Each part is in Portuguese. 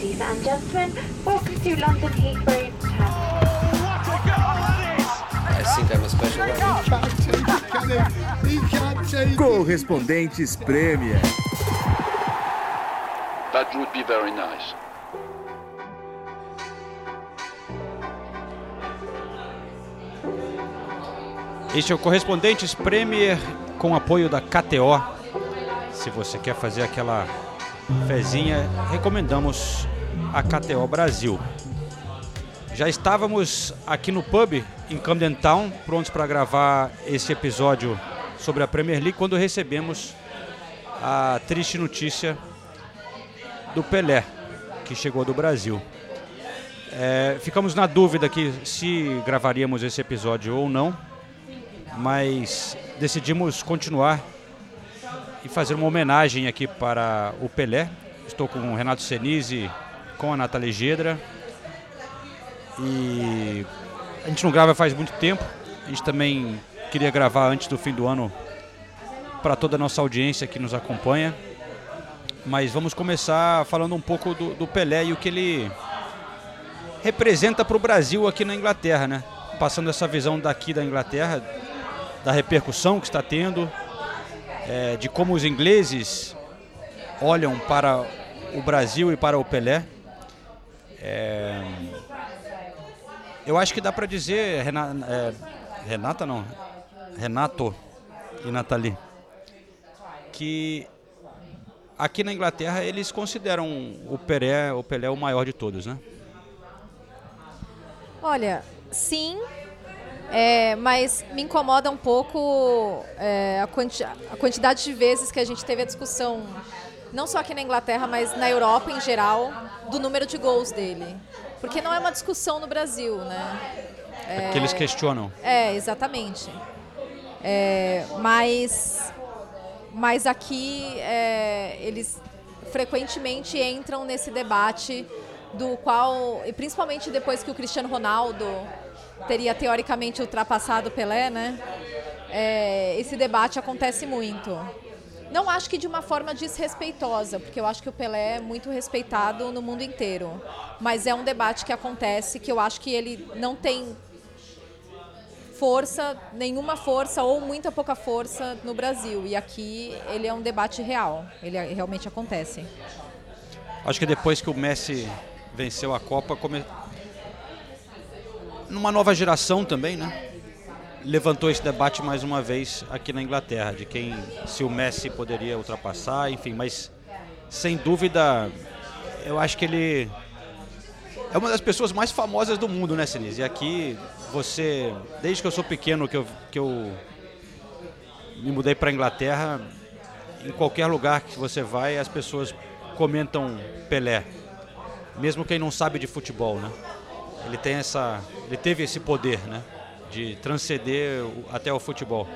Ladies and gentlemen, welcome to London Heathrow one. Correspondentes Premier. That would be very nice. Este é o Correspondentes Premier com apoio da KTO. Se você quer fazer aquela fezinha, recomendamos a KTO Brasil. Já estávamos aqui no pub em Camden Town, prontos para gravar esse episódio sobre a Premier League, quando recebemos a triste notícia do Pelé, que chegou do Brasil. É, ficamos na dúvida aqui se gravaríamos esse episódio ou não, mas decidimos continuar e fazer uma homenagem aqui para o Pelé. Estou com o Renato Senise, com a Nathalie Gedra. E a gente não grava faz muito tempo. A gente também queria gravar antes do fim do ano para toda a nossa audiência que nos acompanha. Mas vamos começar falando um pouco do, do Pelé e o que ele representa para o Brasil aqui na Inglaterra, né? Passando essa visão daqui da Inglaterra, da repercussão que está tendo, é, de como os ingleses olham para o Brasil e para o Pelé. É, eu acho que dá para dizer, Renata, é, Renata não, Renato e Nathalie, que aqui na Inglaterra eles consideram o Pelé, o Pelé o maior de todos, né? Olha, sim, é, mas me incomoda um pouco é, a, quanti a, quantidade de vezes que a gente teve a discussão, não só aqui na Inglaterra, mas na Europa em geral, do número de gols dele. Porque não é uma discussão no Brasil, né? É, que eles questionam. É, exatamente. É, mas, mas aqui é, eles frequentemente entram nesse debate do qual, e principalmente depois que o Cristiano Ronaldo teria teoricamente ultrapassado Pelé, né? É, esse debate acontece muito. Não acho que de uma forma desrespeitosa, porque eu acho que o Pelé é muito respeitado no mundo inteiro. Mas é um debate que acontece que eu acho que ele não tem força, nenhuma força ou muita pouca força no Brasil. E aqui ele é um debate real, ele é, realmente acontece. Acho que depois que o Messi venceu a Copa. Numa nova geração também, né? Levantou esse debate mais uma vez aqui na Inglaterra, de quem se o Messi poderia ultrapassar, enfim, mas sem dúvida eu acho que ele é uma das pessoas mais famosas do mundo, né, Sinise? E aqui você, desde que eu sou pequeno, que eu, que eu me mudei para Inglaterra, em qualquer lugar que você vai, as pessoas comentam Pelé mesmo quem não sabe de futebol, né? Ele tem essa, ele teve esse poder, né? De transcender até o futebol.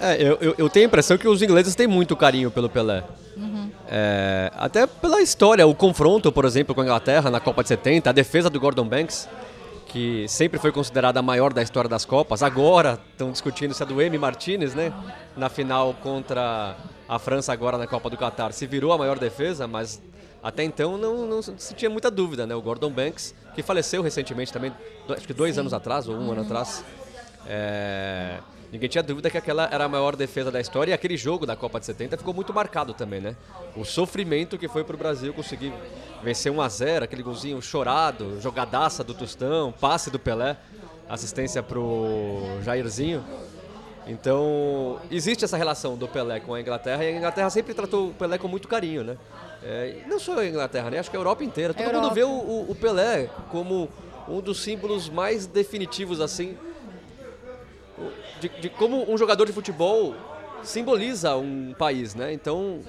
É, eu, eu, tenho a impressão que os ingleses têm muito carinho pelo Pelé. Uhum. É, até pela história, o confronto, por exemplo, com a Inglaterra na Copa de 70, a defesa do Gordon Banks, que sempre foi considerada a maior da história das Copas. Agora estão discutindo se é do M. Martinez, né? Na final contra a França agora na Copa do Catar. Se virou a maior defesa, mas até então não, não se tinha muita dúvida, né? O Gordon Banks, que faleceu recentemente também, acho que dois Sim. anos atrás ou um ano atrás. É... Ninguém tinha dúvida que aquela era a maior defesa da história e aquele jogo da Copa de 70 ficou muito marcado também, né? O sofrimento que foi para o Brasil conseguir vencer 1 a 0 aquele golzinho chorado, jogadaça do Tostão, passe do Pelé, assistência pro Jairzinho. Então, existe essa relação do Pelé com a Inglaterra e a Inglaterra sempre tratou o Pelé com muito carinho, né? É, não só a Inglaterra, né? Acho que a Europa inteira. Todo Europa. mundo vê o, o, Pelé como um dos símbolos mais definitivos, assim, de, de, como um jogador de futebol simboliza um país, né? Então,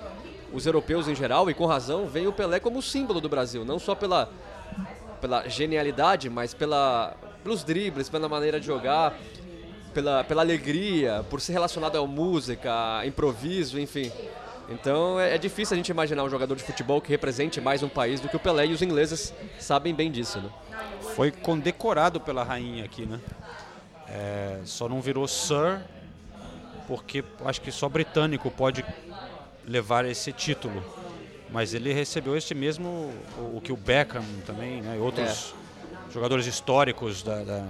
os europeus em geral, e com razão, veem o Pelé como símbolo do Brasil, não só pela, pela genialidade, mas pela, pelos dribles, pela maneira de jogar, pela, pela alegria, por ser relacionado à música, improviso, enfim. Então é, é, difícil a gente imaginar um jogador de futebol que represente mais um país do que o Pelé e os ingleses sabem bem disso, né? Foi condecorado pela rainha aqui, né? É, só não virou Sir porque acho que só britânico pode levar esse título. Mas ele recebeu esse mesmo, o, que o Beckham também, né? E outros jogadores históricos da, da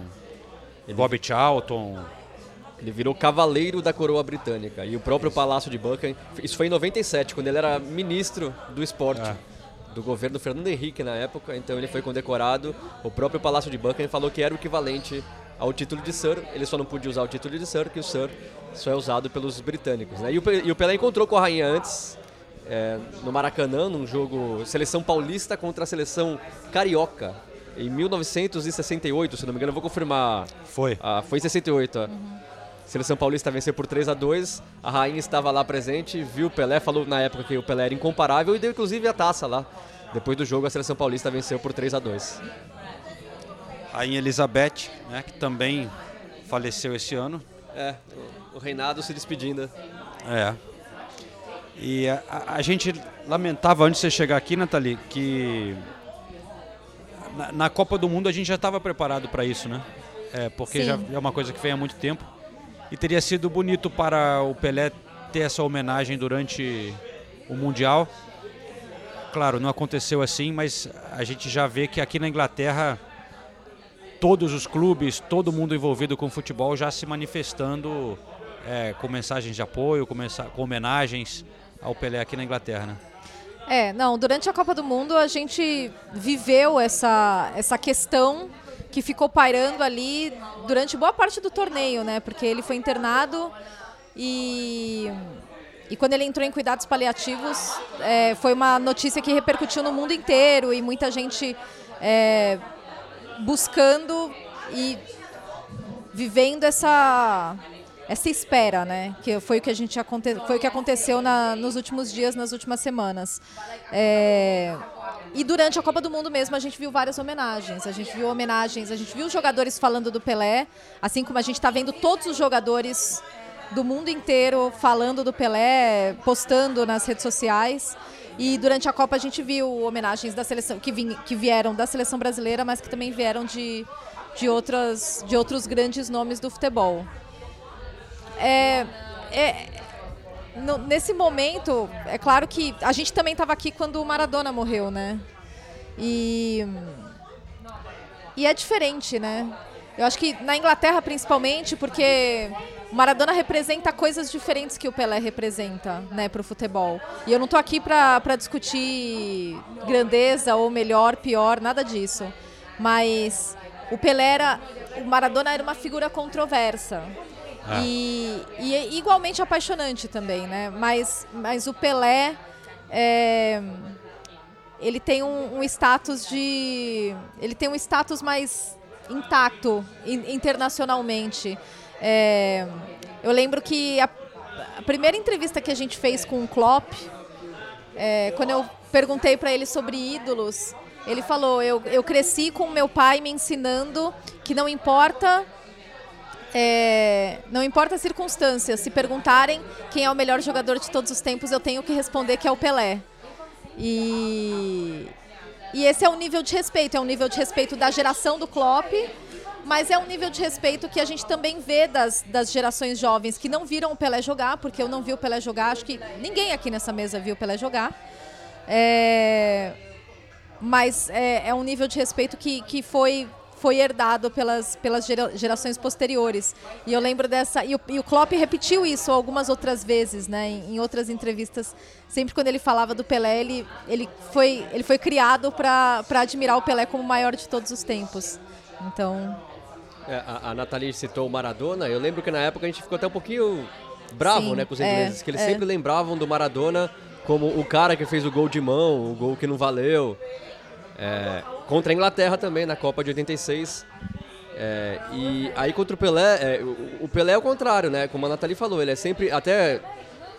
Bob Charlton. Ele virou cavaleiro da coroa britânica. E o próprio Palácio de Buckingham, isso foi em 97, quando ele era ministro do esporte. É. Do governo do Fernando Henrique na época, então ele foi condecorado. O próprio Palácio de Buckingham falou que era o equivalente ao título de Sir. Ele só não podia usar o título de Sir, que o Sir só é usado pelos britânicos. Né? E, o, Pe- e o Pelé encontrou com a rainha antes, é, no Maracanã, num jogo seleção paulista contra a seleção carioca, em 1968, se não me engano. Eu vou confirmar Foi. ah, foi em 68. ó. Seleção Paulista venceu por 3 a 2 A rainha estava lá presente, viu o Pelé, falou na época que o Pelé era incomparável e deu inclusive a taça lá. Depois do jogo, a Seleção Paulista venceu por 3 a 2 Rainha Elizabeth, né? Que também faleceu esse ano. É, o, reinado se despedindo. É. E a, a- a gente lamentava antes de você chegar aqui, Nathalie, que na, na Copa do Mundo a gente já estava preparado para isso, né? É, porque Sim. já é uma coisa que vem há muito tempo. E teria sido bonito para o Pelé ter essa homenagem durante o Mundial. Claro, não aconteceu assim, mas a gente já vê que aqui na Inglaterra todos os clubes, todo mundo envolvido com futebol já se manifestando é, com mensagens de apoio, com, com homenagens ao Pelé aqui na Inglaterra, né? É, não, durante a Copa do Mundo a gente viveu essa, essa questão que ficou pairando ali durante boa parte do torneio, né? Porque ele foi internado e, e quando ele entrou em cuidados paliativos, é, foi uma notícia que repercutiu no mundo inteiro e muita gente é, buscando e vivendo essa essa espera, né? Que foi o que a gente foi o que aconteceu na- nos últimos dias, nas últimas semanas. É, E durante a Copa do Mundo mesmo a gente viu várias homenagens. A gente viu homenagens, a gente viu os jogadores falando do Pelé, assim como a gente está vendo todos os jogadores do mundo inteiro falando do Pelé, postando nas redes sociais. E durante a Copa a gente viu homenagens da seleção que, vim- que vieram da seleção brasileira, mas que também vieram de, de, outras, de outros grandes nomes do futebol. É, é, no- nesse momento, é claro que a gente também estava aqui quando o Maradona morreu, né? E, e é diferente, né? Eu acho que na Inglaterra, principalmente, porque o Maradona representa coisas diferentes que o Pelé representa, né, para o futebol. E eu não tô aqui para discutir grandeza ou melhor, pior, nada disso. Mas o Pelé era, o Maradona era uma figura controversa. E, e é igualmente apaixonante também, né? Mas, mas o Pelé é, ele tem um, um status de ele tem um status mais intacto in- internacionalmente. É, eu lembro que a, a primeira entrevista que a gente fez com o Klopp, é, quando eu perguntei para ele sobre ídolos, ele falou: eu, eu cresci com meu pai me ensinando que não importa é, não importa as circunstâncias, se perguntarem quem é o melhor jogador de todos os tempos, eu tenho que responder que é o Pelé. E, e esse é um nível de respeito, é um nível de respeito da geração do Klopp, mas é um nível de respeito que a gente também vê das, das gerações jovens que não viram o Pelé jogar, porque eu não vi o Pelé jogar, acho que ninguém aqui nessa mesa viu o Pelé jogar. É, mas é, é um nível de respeito que, que foi foi herdado pelas, pelas gera- gerações posteriores. E eu lembro dessa. E o, e o Klopp repetiu isso algumas outras vezes, né? Em, em outras entrevistas. Sempre quando ele falava do Pelé, ele, ele, foi, ele foi criado para admirar o Pelé como o maior de todos os tempos. Então. É, a, a Nathalie citou o Maradona. Eu lembro que na época a gente ficou até um pouquinho bravo Sim, né, com os é, ingleses, que eles é. sempre lembravam do Maradona como o cara que fez o gol de mão, o gol que não valeu. É, contra a Inglaterra também, na Copa de 86. É, e aí contra o Pelé, é, o, Pelé é o contrário, né? Como a Nathalie falou, ele é sempre, até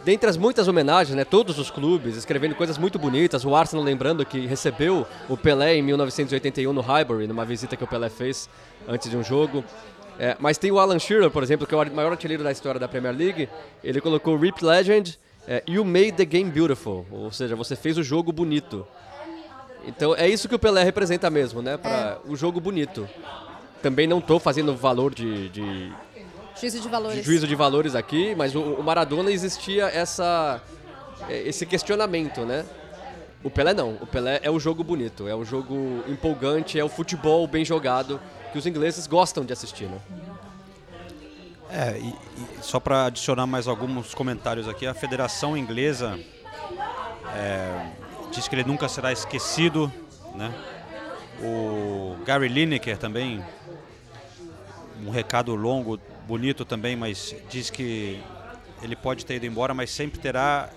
dentre as muitas homenagens, né? Todos os clubes escrevendo coisas muito bonitas. O Arsenal lembrando que recebeu o Pelé em 1981 no Highbury, numa visita que o Pelé fez antes de um jogo. É, mas tem o Alan Shearer, por exemplo, que é o maior artilheiro da história da Premier League. Ele colocou Rip Legend, é, You Made the Game Beautiful, ou seja, você fez o jogo bonito. Então é isso que o Pelé representa mesmo, né? Para o jogo bonito. Também não estou fazendo valor de, de, Juízo de de valores. juízo de valores aqui, mas o, o Maradona existia essa, é, esse questionamento, né? O Pelé não. O Pelé é o jogo bonito, é o jogo empolgante, é o futebol bem jogado que os ingleses gostam de assistir, né? É, e, e só para adicionar mais alguns comentários aqui, a Federação Inglesa é, diz que ele nunca será esquecido, né? O Gary Lineker também, um recado longo, bonito também, mas diz que ele pode ter ido embora, mas sempre terá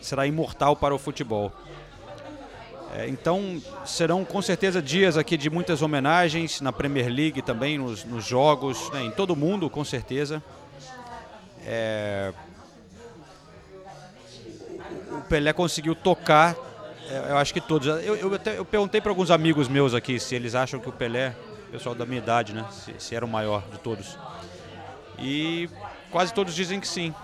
será imortal para o futebol. É, então serão com certeza dias aqui de muitas homenagens na Premier League também, nos, nos jogos, né, em todo o mundo com certeza. É, Pelé conseguiu tocar, é, eu acho que todos. Eu, eu, até, eu perguntei para alguns amigos meus aqui se eles acham que o Pelé, pessoal da minha idade, né, se, se era o maior de todos. E quase todos dizem que sim.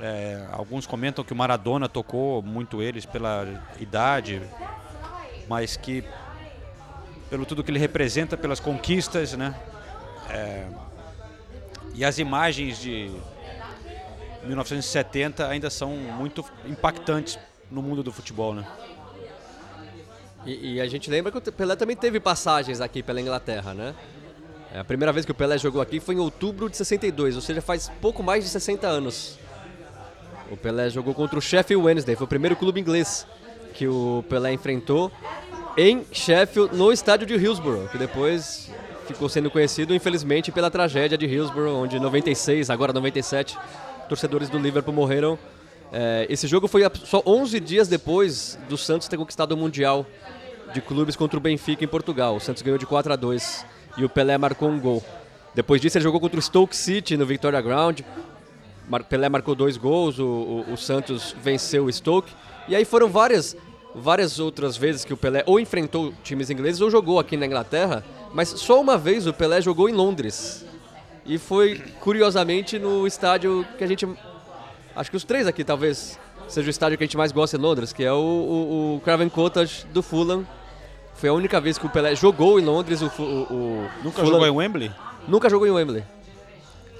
É, alguns comentam que o Maradona tocou muito eles pela idade, mas que pelo tudo que ele representa, pelas conquistas, né? É, e as imagens de 1970 ainda são muito impactantes no mundo do futebol, né? E, e a gente lembra que o Pelé também teve passagens aqui pela Inglaterra, né? É, a primeira vez que o Pelé jogou aqui foi em outubro de 62, ou seja, faz pouco mais de 60 anos. O Pelé jogou contra o Sheffield Wednesday, foi o primeiro clube inglês que o Pelé enfrentou em Sheffield, no estádio de Hillsborough, que depois ficou sendo conhecido, infelizmente, pela tragédia de Hillsborough, onde 96, agora 97, torcedores do Liverpool morreram. É, esse jogo foi só 11 dias depois do Santos ter conquistado o Mundial de clubes contra o Benfica em Portugal. O Santos ganhou de 4 a 2 e o Pelé marcou um gol. Depois disso, ele jogou contra o Stoke City no Victoria Ground. Pelé marcou dois gols, o, o, o, Santos venceu o Stoke. E aí foram várias, várias outras vezes que o Pelé ou enfrentou times ingleses ou jogou aqui na Inglaterra, mas só uma vez o Pelé jogou em Londres. E foi, curiosamente, no estádio que a gente. Acho que os três aqui talvez seja o estádio que a gente mais gosta em Londres, que é o, o, o Craven Cottage do Fulham. Foi a única vez que o Pelé jogou em Londres. O, o Nunca Fulham... jogou em Wembley? Nunca jogou em Wembley.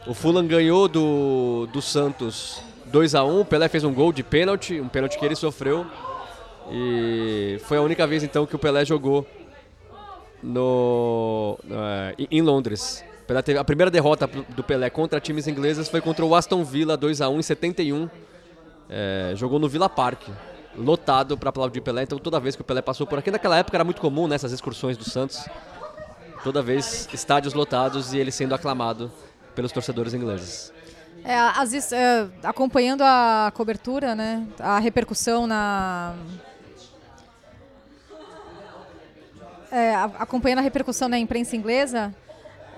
O Fulham ganhou do, do Santos 2 a 1 O Pelé fez um gol de pênalti, um pênalti que ele sofreu. E foi a única vez então que o Pelé jogou no, uh, em Londres. Pelé teve, a primeira derrota do Pelé contra times ingleses foi contra o Aston Villa 2 a 1 em 71. É, jogou no Villa Park, lotado para aplaudir Pelé. Então toda vez que o Pelé passou por aqui, naquela época era muito comum nessas né, excursões do Santos. Toda vez estádios lotados e ele sendo aclamado pelos torcedores ingleses. É, as, é, acompanhando a cobertura, né, a repercussão na é, acompanhando a repercussão na imprensa inglesa,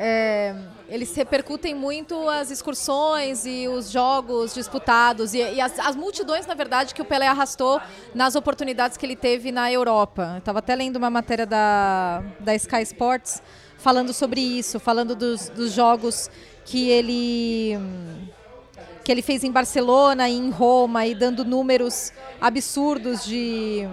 é, eles repercutem muito as excursões e os jogos disputados e, e as, as, multidões, na verdade, que o Pelé arrastou nas oportunidades que ele teve na Europa. Estava até lendo uma matéria da, da Sky Sports falando sobre isso, falando dos, dos jogos que ele que ele fez em Barcelona e em Roma e dando números absurdos de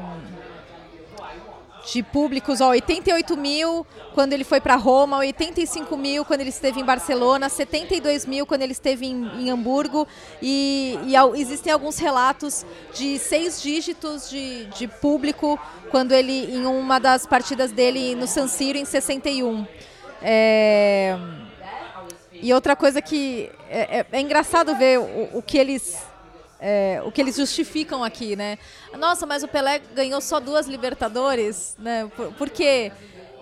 de públicos, ó, 88 mil quando ele foi para Roma, 85 mil quando ele esteve em Barcelona, 72 mil quando ele esteve em, em Hamburgo e, e ao, existem alguns relatos de seis dígitos de, de público quando ele em uma das partidas dele no San Siro em 61. É, e outra coisa que é, é, é engraçado ver o, o que eles é, o que eles justificam aqui, né? Nossa, mas o Pelé ganhou só duas Libertadores, né? Por, por quê?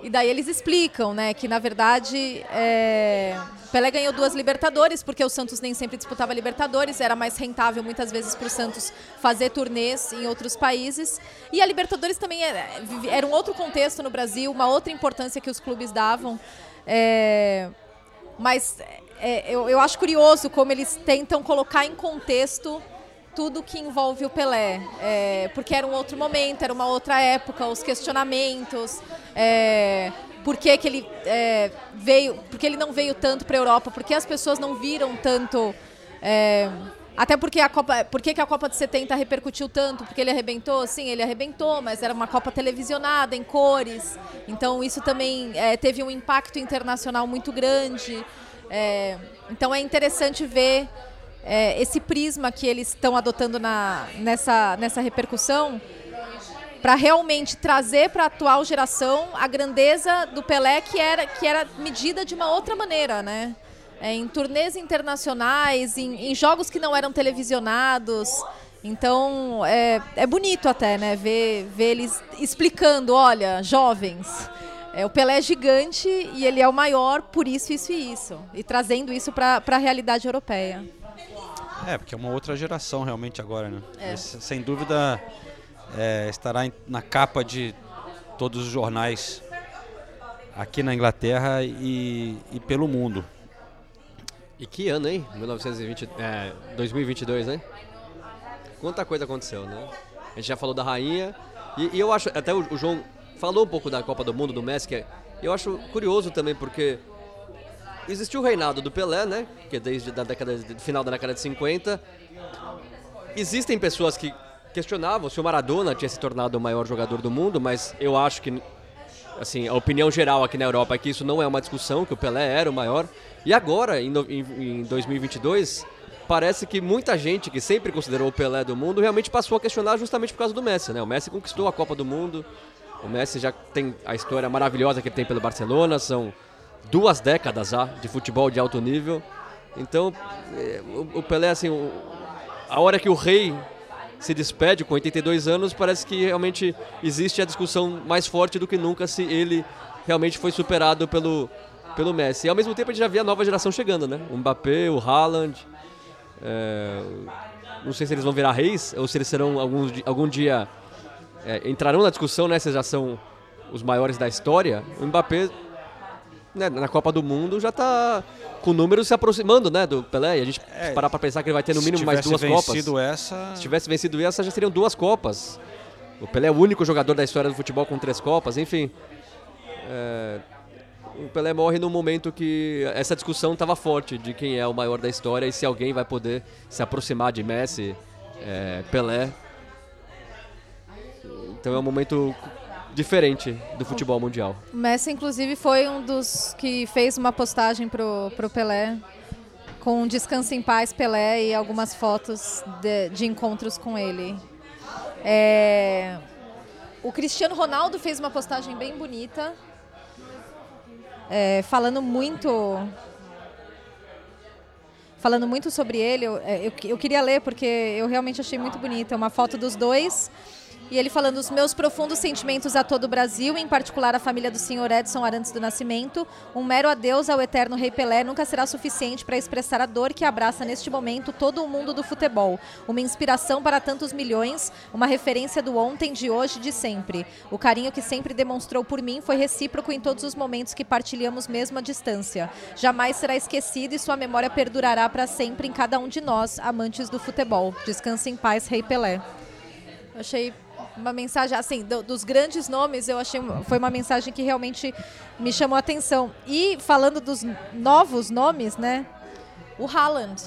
E daí eles explicam, né, que na verdade é... Pelé ganhou duas Libertadores porque o Santos nem sempre disputava Libertadores, era mais rentável muitas vezes para o Santos fazer turnês em outros países. E a Libertadores também era, era um outro contexto no Brasil, uma outra importância que os clubes davam. É... Mas é, eu, eu acho curioso como eles tentam colocar em contexto tudo que envolve o Pelé, é, porque era um outro momento, era uma outra época, os questionamentos, é, por que, que ele é, veio, porque ele não veio tanto para a Europa, porque as pessoas não viram tanto, é, até porque a Copa, por que, a Copa de 70 repercutiu tanto, porque ele arrebentou, sim, ele arrebentou, mas era uma Copa televisionada em cores, então isso também é, teve um impacto internacional muito grande. É, então é interessante ver é, esse prisma que eles estão adotando na, nessa, nessa repercussão para realmente trazer para a atual geração a grandeza do Pelé que era que era medida de uma outra maneira, né? É, em turnês internacionais, em, em jogos que não eram televisionados. Então é, é bonito até, né? Ver, ver eles explicando, olha, jovens, é, o Pelé é gigante e ele é o maior por isso, isso e isso. E trazendo isso para a realidade europeia. É, porque é uma outra geração realmente agora, né? É. Esse, sem dúvida é, estará em- na capa de todos os jornais aqui na Inglaterra e, e pelo mundo. E que ano, hein? 1920, é, 2022, né? Quanta coisa aconteceu, né? A gente já falou da rainha. E, e eu acho, até o, o João falou um pouco da Copa do Mundo, do Messi, que é- eu acho curioso também, porque existiu o reinado do Pelé, né? Que é desde a década, final da década de 50. Existem pessoas que questionavam se o Maradona tinha se tornado o maior jogador do mundo, mas eu acho que assim, a opinião geral aqui na Europa é que isso não é uma discussão, que o Pelé era o maior. E agora, em, em- em 2022, parece que muita gente que sempre considerou o Pelé do mundo realmente passou a questionar justamente por causa do Messi, né? O Messi conquistou a Copa do Mundo, o Messi já tem a história maravilhosa que ele tem pelo Barcelona, são duas décadas já de futebol de alto nível. Então, eh, o, Pelé, assim, a hora que o rei se despede com 82 anos, parece que realmente existe a discussão mais forte do que nunca se ele realmente foi superado pelo, pelo Messi. E ao mesmo tempo a gente já vê a nova geração chegando, né? O Mbappé, o Haaland. é, não sei se eles vão virar reis ou se eles serão algum, algum dia é, entrarão na discussão, né? Se já são os maiores da história. O Mbappé né, na Copa do Mundo já está com números se aproximando, né, do Pelé. E a gente É, parar para pensar que ele vai ter no mínimo mais duas tivesse Copas. vencido essa, Se tivesse vencido essa, já seriam duas Copas. O Pelé é o único jogador da história do futebol com três Copas, enfim. É, o Pelé morre num momento que essa discussão estava forte de quem é o maior da história e se alguém vai poder se aproximar de Messi, é, Pelé. Então é um momento diferente do futebol mundial. O Messi, inclusive, foi um dos que fez uma postagem pro, pro Pelé com um Descanso em Paz Pelé e algumas fotos de, de encontros com ele. É, O Cristiano Ronaldo fez uma postagem bem bonita, é, falando muito falando muito sobre ele. Eu, é, eu, eu queria ler porque eu realmente achei muito bonita. É uma foto dos dois. E ele falando os meus profundos sentimentos a todo o Brasil, em particular a família do senhor Edson Arantes do Nascimento. Um mero adeus ao eterno Rei Pelé nunca será suficiente para expressar a dor que abraça neste momento todo o mundo do futebol. Uma inspiração para tantos milhões, uma referência do ontem, de hoje, de sempre. O carinho que sempre demonstrou por mim foi recíproco em todos os momentos que partilhamos mesmo à distância. Jamais será esquecido e sua memória perdurará para sempre em cada um de nós, amantes do futebol. Descanse em paz, Rei Pelé. Achei uma mensagem, assim, do- dos grandes nomes, eu achei foi uma mensagem que realmente me chamou a atenção. E falando dos novos nomes, né? O Haaland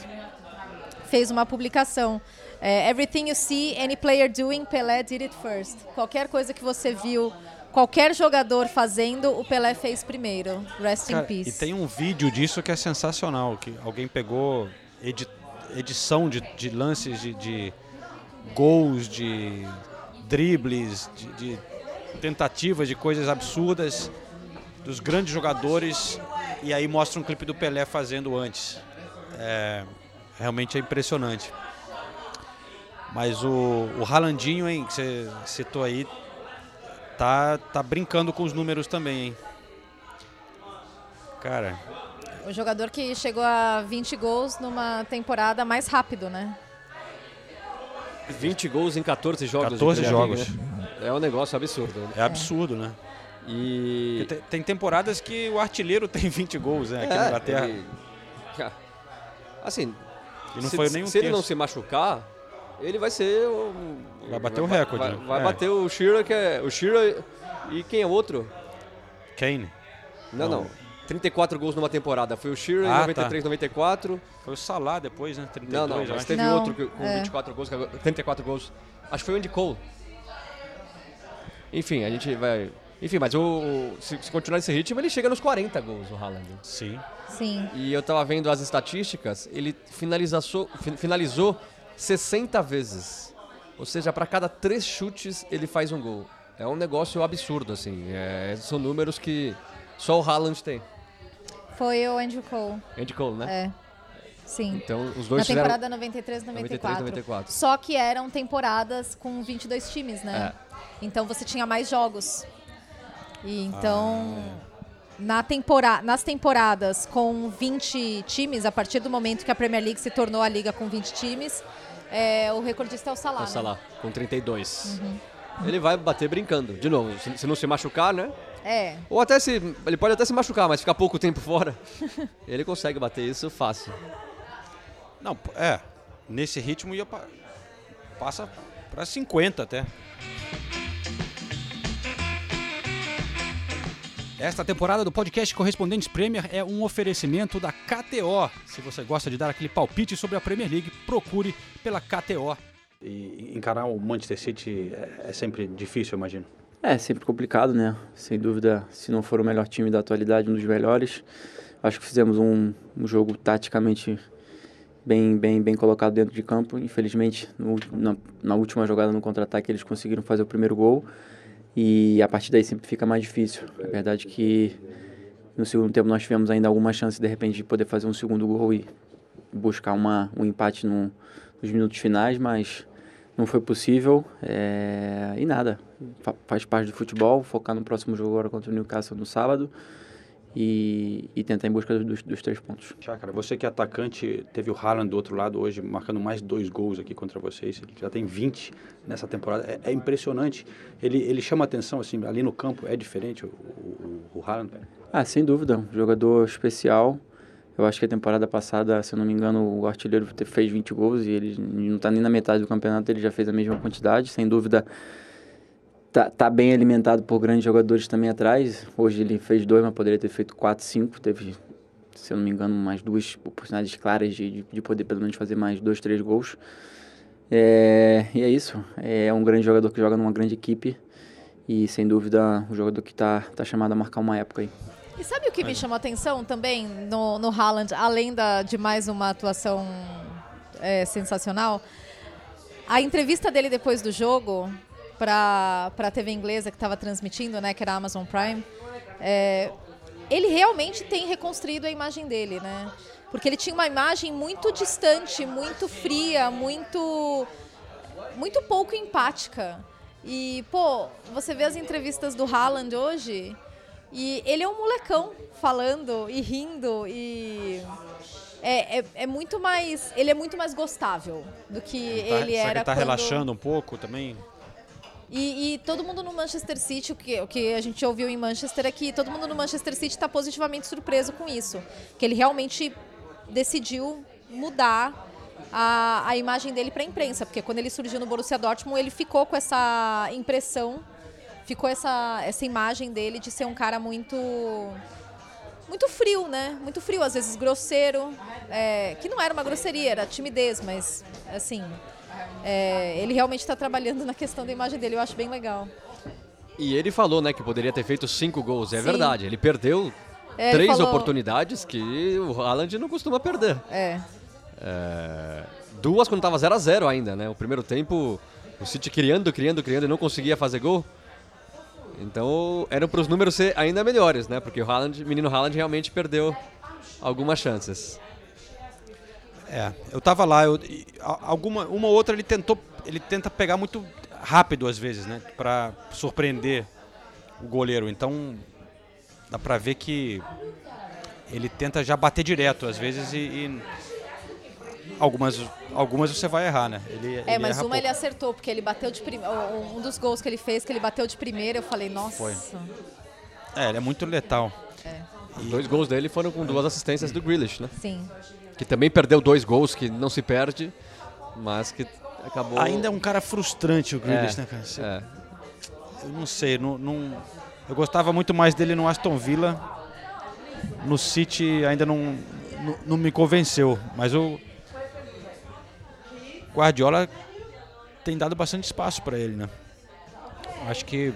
fez uma publicação. É, Everything you see any player doing, Pelé did it first. Qualquer coisa que você viu, qualquer jogador fazendo, o Pelé fez primeiro. Rest Cara, in peace. E tem um vídeo disso que é sensacional, que alguém pegou edi- edição de, de lances de, de gols, de dribles, de, de tentativas de coisas absurdas dos grandes jogadores e aí mostra um clipe do Pelé fazendo antes. É, realmente é impressionante. Mas o, o Haalandinho, hein, que você citou aí, tá, tá brincando com os números também, hein? Cara, O jogador que chegou a 20 gols numa temporada mais rápido, né? 20 gols em 14 jogos. de 14 Premier League, jogos. né? É um negócio absurdo. né? é absurdo, né? E. Tem, tem temporadas que o artilheiro tem 20 gols, né? Aqui na É, Inglaterra. ele- Ah, Assim, E não se, foi nem um se ele não se machucar, ele vai ser o. Vai bater o recorde, Vai, né? vai É. bater o Shearer, que é. O Shearer e quem é o outro? Kane. Não, Não. não. 34 gols numa temporada. Foi o Shearer em Ah, 93, 94. Foi o Salah depois, né? 32, Não, não, mas acho. teve Não, outro que- com é. 24 gols, que agora- 34 gols. Acho que foi o Andy Cole. Enfim, a gente vai. Enfim, mas o, se, se continuar nesse ritmo, ele chega nos 40 gols, o Haaland. Sim. Sim. E eu tava vendo as estatísticas, ele finalizou, fin- finalizou 60 vezes Ou seja, para cada três chutes ele faz um gol. É um negócio absurdo, assim. É, são números que só o Haaland tem. Foi o Andrew Cole. Andy Cole, né? É. Sim. Então os Na dois fizeram... temporada 93, 94. 94. Só que eram temporadas com 22 times, né? É. Então você tinha mais jogos. E então, Ah, na tempora nas temporadas com 20 times, a partir do momento que a Premier League se tornou a liga com 20 times, é, o recordista é o Salah. O né? Salah, com 32. Uhum. Ele vai bater brincando. De novo, se, se não se machucar, né? É, Ou até se. Ele pode até se machucar, mas ficar pouco tempo fora. ele consegue bater isso fácil. Não, é. Nesse ritmo ia pa- passa para 50 até. Esta temporada do podcast Correspondentes Premier é um oferecimento da KTO. Se você gosta de dar aquele palpite sobre a Premier League, procure pela KTO. E encarar o Manchester City é, é sempre difícil, eu imagino. É, sempre complicado, né? Sem dúvida, se não for o melhor time da atualidade, um dos melhores. Acho que fizemos um, um jogo taticamente bem, bem, bem colocado dentro de campo. Infelizmente, no- na, na última jogada no contra-ataque, eles conseguiram fazer o primeiro gol. E a partir daí sempre fica mais difícil. É verdade que no segundo tempo nós tivemos ainda alguma chance, de repente, de poder fazer um segundo gol e buscar uma, um empate no- nos minutos finais, mas não foi possível. é, E nada, fa- faz parte do futebol, focar no próximo jogo agora contra o Newcastle no sábado e, e tentar em busca dos, dos três pontos. Chácara, você que é atacante, teve o Haaland do outro lado hoje, marcando mais dois gols aqui contra vocês. Ele já tem 20 nessa temporada. É, é impressionante. Ele, ele chama atenção, assim, ali no campo é diferente o, o, o Haaland. Ah, sem dúvida, um jogador especial. Eu acho que a temporada passada, se eu não me engano, o artilheiro fez 20 gols e ele não está nem na metade do campeonato, ele já fez a mesma quantidade. Sem dúvida, tá, tá bem alimentado por grandes jogadores também atrás. Hoje ele fez dois, mas poderia ter feito quatro, cinco. Teve, se eu não me engano, mais duas oportunidades claras de, de, de poder pelo menos fazer mais dois, três gols. É, e é isso. É um grande jogador que joga numa grande equipe. E sem dúvida, um jogador que está tá chamado a marcar uma época aí. E sabe o que me chamou a atenção também no, no Haaland, além da, de mais uma atuação é, sensacional? A entrevista dele depois do jogo para a TV inglesa que estava transmitindo, né, que era a Amazon Prime, é, ele realmente tem reconstruído a imagem dele, né? Porque ele tinha uma imagem muito distante, muito fria, muito muito pouco empática. E, pô, você vê as entrevistas do Haaland hoje e ele é um molecão falando e rindo e é, é, é muito mais ele é muito mais gostável do que Tá- ele será que era ele tá quando... relaxando um pouco também? E, e todo mundo no Manchester City, o que, o que a gente ouviu em Manchester é que todo mundo no Manchester City está positivamente surpreso com isso. Que ele realmente decidiu mudar a, a imagem dele para a imprensa. Porque quando ele surgiu no Borussia Dortmund, ele ficou com essa impressão, ficou essa, essa imagem dele de ser um cara muito muito frio, né? Muito frio, às vezes grosseiro, é, que não era uma grosseria, era timidez, mas assim, é, ele realmente está trabalhando na questão da imagem dele, eu acho bem legal. E ele falou, né, que poderia ter feito cinco gols. É Sim. verdade. Ele perdeu É, ele três falou- oportunidades que o Haaland não costuma perder. É, É, duas quando tava 0 a 0 ainda, né? O primeiro tempo, o City criando, criando, criando e não conseguia fazer gol. Então, eram para os números ser ainda melhores, né? Porque o Haaland, menino Haaland realmente perdeu algumas chances. É, eu tava lá, eu, alguma, uma ou outra ele tentou, ele tenta pegar muito rápido às vezes, né, Pra surpreender o goleiro. Então dá pra ver que ele tenta já bater direto às vezes e, e algumas, algumas você vai errar, né? Ele, é ele mas erra uma ele pouco. acertou, porque ele bateu de primeira. Um dos gols que ele fez, que ele bateu de primeira, eu falei, nossa. Foi. É, ele é muito letal. Os dois gols dele foram com duas assistências do Grealish, né? Sim. Que também perdeu dois gols que não se perde, mas que acabou... Ainda é um cara frustrante o Grealish, É, né, cara? Você- é. Eu não sei, não, não- eu gostava muito mais dele no Aston Villa. No City ainda não, não, não me convenceu, mas o Guardiola tem dado bastante espaço para ele, né? Acho que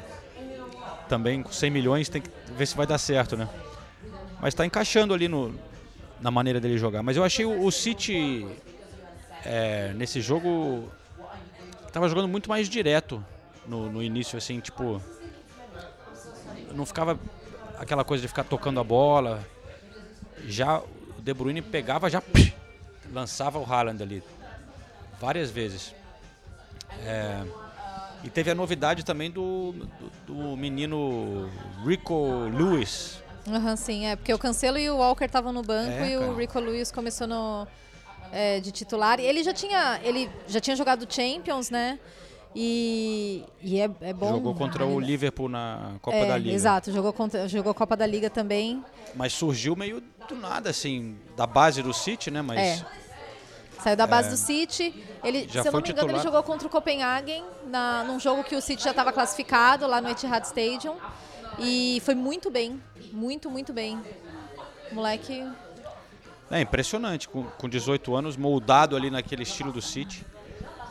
também com 100 milhões tem que ver se vai dar certo, né? Mas está encaixando ali no, na maneira dele jogar. Mas eu achei o, o City é, nesse jogo tava jogando muito mais direto no, no início, assim, tipo. Não ficava aquela coisa de ficar tocando a bola. Já o De Bruyne pegava, já psh, lançava o Haaland ali. Várias vezes. É, e teve a novidade também do, do, do menino Rico Lewis. Aham, sim, é. Porque o Cancelo e o Walker estavam no banco É, e cara. o Rico Lewis começou no, é, de titular. E ele já tinha, ele já tinha jogado Champions, né? E, e é, é bom. Jogou contra o Liverpool na Copa é, da Liga. Exato, jogou, contra, jogou Copa da Liga também. Mas surgiu meio do nada, assim, da base do City, né? Mas É. Saiu da base do City. Ele, Já se eu não me engano, ele jogou contra o Copenhagen, na, num jogo que o City já estava classificado lá no Etihad Stadium. E foi muito bem. Muito, muito bem. Moleque. é impressionante, com, com 18 anos, moldado ali naquele estilo do City.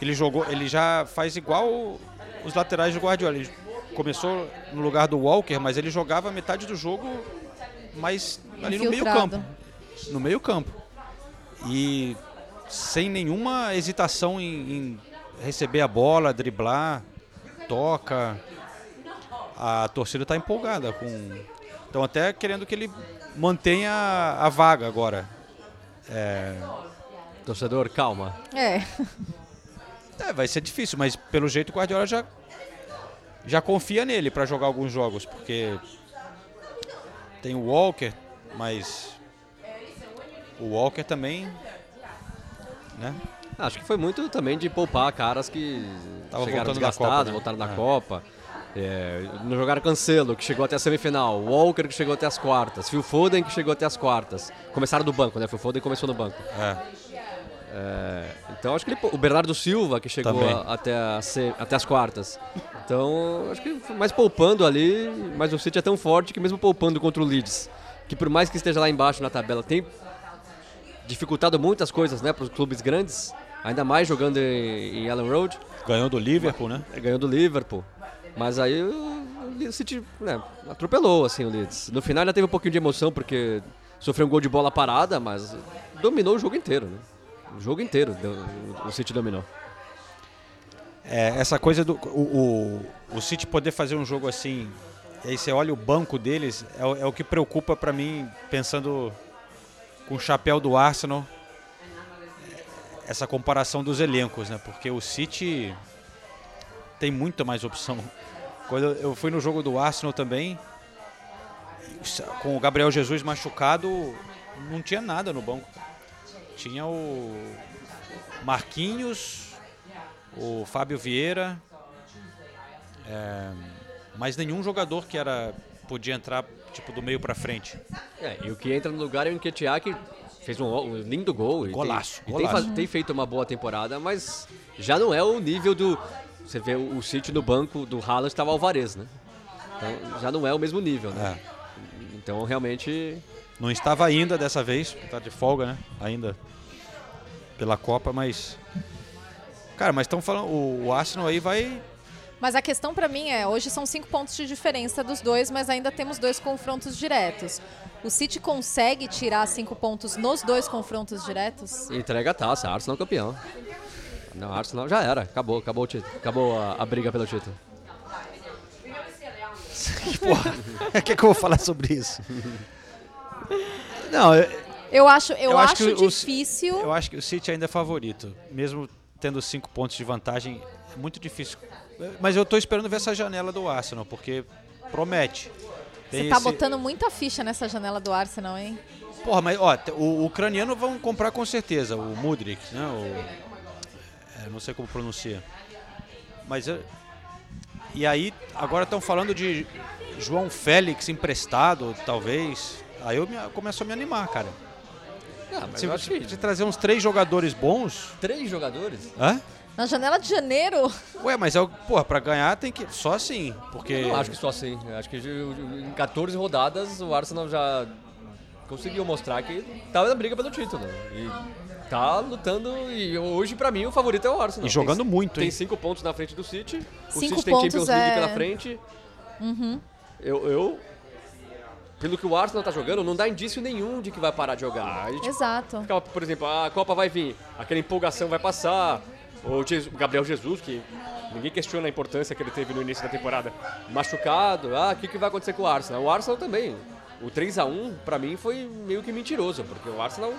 Ele jogou, ele já faz igual os laterais do Guardiola. Ele começou no lugar do Walker, mas ele jogava metade do jogo mais ali no meio Infiltrado. campo. No meio campo. E sem nenhuma hesitação em, em receber a bola, driblar, toca. A torcida está empolgada com. Estão até querendo que ele mantenha a vaga agora. Torcedor, calma. É. É, vai ser difícil, mas pelo jeito o Guardiola já, já confia nele para jogar alguns jogos, porque tem o Walker, mas o Walker também, né? Acho que foi muito também de poupar caras que Tava chegaram voltando da desgastados, Copa, né? voltaram da É. Copa. É, não jogaram Cancelo, que chegou até a semifinal. Walker, que chegou até as quartas. Phil Foden, que chegou até as quartas. Começaram do banco, né? Phil Foden começou no banco. É. É, então acho que ele, o Bernardo Silva, que chegou a- até, a até as quartas. Então, acho que foi mais poupando ali, mas o City é tão forte que mesmo poupando contra o Leeds, que por mais que esteja lá embaixo na tabela, tem dificultado muitas coisas né, para os clubes grandes, ainda mais jogando em, em Ellen Road, Ganhou do Liverpool, né? ganhou do Liverpool. Mas aí o City né, atropelou assim, o Leeds. No final ainda teve um pouquinho de emoção, porque sofreu um gol de bola parada, mas dominou o jogo inteiro. Né? O jogo inteiro deu- o City dominou. É, essa coisa do o, o, o City poder fazer um jogo assim, e aí você olha o banco deles, é, é o que preocupa para mim, pensando com o chapéu do Arsenal, essa comparação dos elencos, né? Porque o City tem muita mais opção. Quando eu- fui no jogo do Arsenal também, com o Gabriel Jesus machucado, não tinha nada no banco. Tinha o Marquinhos, o Fábio Vieira, é, mas nenhum jogador que era podia entrar tipo do meio para frente. É, e o que entra no lugar é o Nketiah, que fez um, um lindo gol. e Golaço, tem, e tem golaço. faz- tem feito uma boa temporada, mas já não é o nível do... Você vê o, o City no banco do Haaland estava Alvarez, né? Então já não é o mesmo nível, né? Então realmente... Não estava ainda dessa vez, tá de folga, né? Ainda pela Copa, mas cara, mas estão falando o, o Arsenal aí vai Mas a questão pra mim é, hoje são cinco pontos de diferença dos dois, mas ainda temos dois confrontos diretos. O City consegue tirar cinco pontos nos dois confrontos diretos? Entrega a taça, Arsenal campeão. Não, Arsenal já era, acabou, acabou o título. Acabou a, a briga pelo título. O que, é que eu vou falar sobre isso? Não, eu, Eu acho, eu Eu acho acho, que o- difícil. eu acho que o City ainda é favorito, mesmo tendo cinco pontos de vantagem, é muito difícil. Mas eu tô esperando ver essa janela do Arsenal, porque promete. Tem Você tá esse- botando muita ficha nessa janela do Arsenal, hein? Porra, mas ó, o, o ucraniano vão comprar com certeza, o Mudrik, né? O, é, não sei como pronuncia. Mas eu- e aí agora estão falando de João Félix emprestado, talvez. Aí eu me, começo a me animar, cara. Ah, mas Se, eu acho que se trazer uns três jogadores bons, três jogadores? hã? Na janela de janeiro, Ué, mas é o, porra, pra ganhar tem que só assim, porque Eu não acho que só assim. Eu acho que em 14 rodadas o Arsenal já conseguiu mostrar que tava na briga pelo título. E tá lutando e hoje pra mim o favorito é o Arsenal. E jogando Tem- muito, Tem hein? cinco pontos na frente do City. O Cinco City tem Champions League é- pela frente. Eu, eu, pelo que o Arsenal tá jogando, não dá indício nenhum de que vai parar de jogar. Gente exato. por exemplo, a Copa vai vir, aquela empolgação vai passar. O Gabriel Jesus, que ninguém questiona a importância que ele teve no início da temporada, machucado. Ah, o que, que vai acontecer com o Arsenal? O Arsenal também. O 3 a 1 pra mim foi meio que mentiroso, porque o Arsenal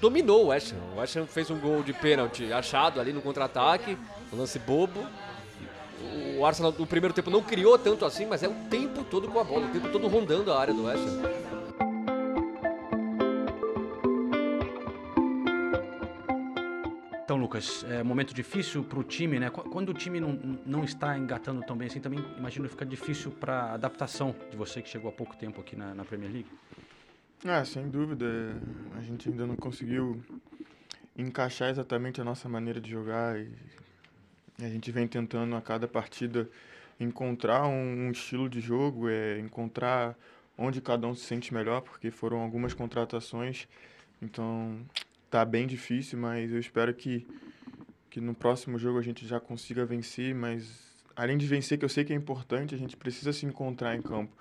dominou o West Ham. O West Ham fez um gol de pênalti achado ali no contra-ataque, um lance bobo. O Arsenal no primeiro tempo não criou tanto assim, mas é o tempo todo com a bola, o tempo todo rondando a área do West Ham. Lucas, é um momento difícil para o time, né? Qu- Quando o time não, não está engatando tão bem assim, também imagino que fica difícil para adaptação de você que chegou há pouco tempo aqui na, na Premier League. Ah, sem dúvida. A gente ainda não conseguiu encaixar exatamente a nossa maneira de jogar e a gente vem tentando a cada partida encontrar um, um estilo de jogo, é, encontrar onde cada um se sente melhor, porque foram algumas contratações, então tá bem difícil, mas eu espero que, que no próximo jogo a gente já consiga vencer, mas além de vencer, que eu sei que é importante, a gente precisa se encontrar em campo,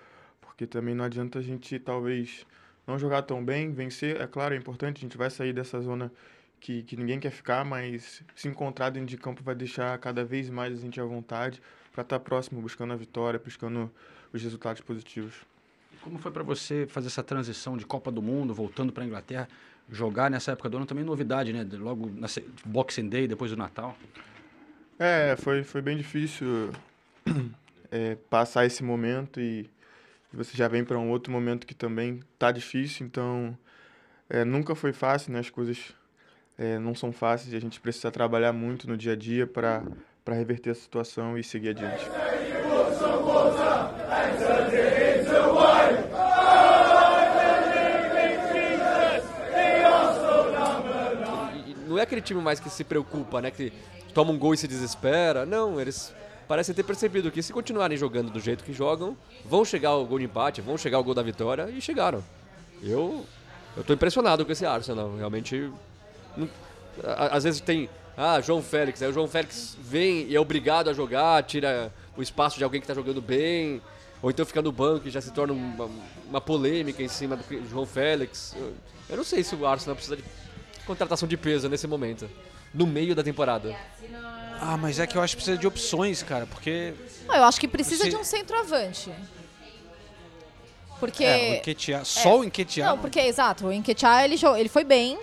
porque também não adianta a gente talvez não jogar tão bem, vencer, é claro, é importante, a gente vai sair dessa zona que, que ninguém quer ficar, mas se encontrar dentro de campo vai deixar cada vez mais a gente à vontade para estar próximo, buscando a vitória, buscando os resultados positivos. Como foi para você fazer essa transição de Copa do Mundo, voltando para a Inglaterra, jogar nessa época do ano também novidade, né? Logo na Boxing Day, depois do Natal. É, foi, foi bem difícil é, passar esse momento e você já vem para um outro momento que também tá difícil, então é, nunca foi fácil, né? As coisas é, não são fáceis e a gente precisa trabalhar muito no dia a dia para reverter a situação e seguir adiante. E- e não é aquele time mais que se preocupa, né? Que toma um gol e se desespera. Não, eles parecem ter percebido que se continuarem jogando do jeito que jogam, vão chegar ao gol de empate, vão chegar ao gol da vitória e chegaram. Eu eu tô impressionado com esse Arsenal, realmente não- às vezes tem ah, João Félix, aí o João Félix vem e é obrigado a jogar, tira o espaço de alguém que tá jogando bem, ou então fica no banco e já se torna uma, uma polêmica em cima do João Félix. Eu, eu não sei se o Arsenal precisa de contratação de peso nesse momento, no meio da temporada. Ah, mas é que eu acho que precisa de opções, cara, porque Ah, eu acho que precisa Você- de um centroavante. Porque. é, o Enquetear, só o Enquetear. Não, porque, exato, o Enquetear, ele, ele foi bem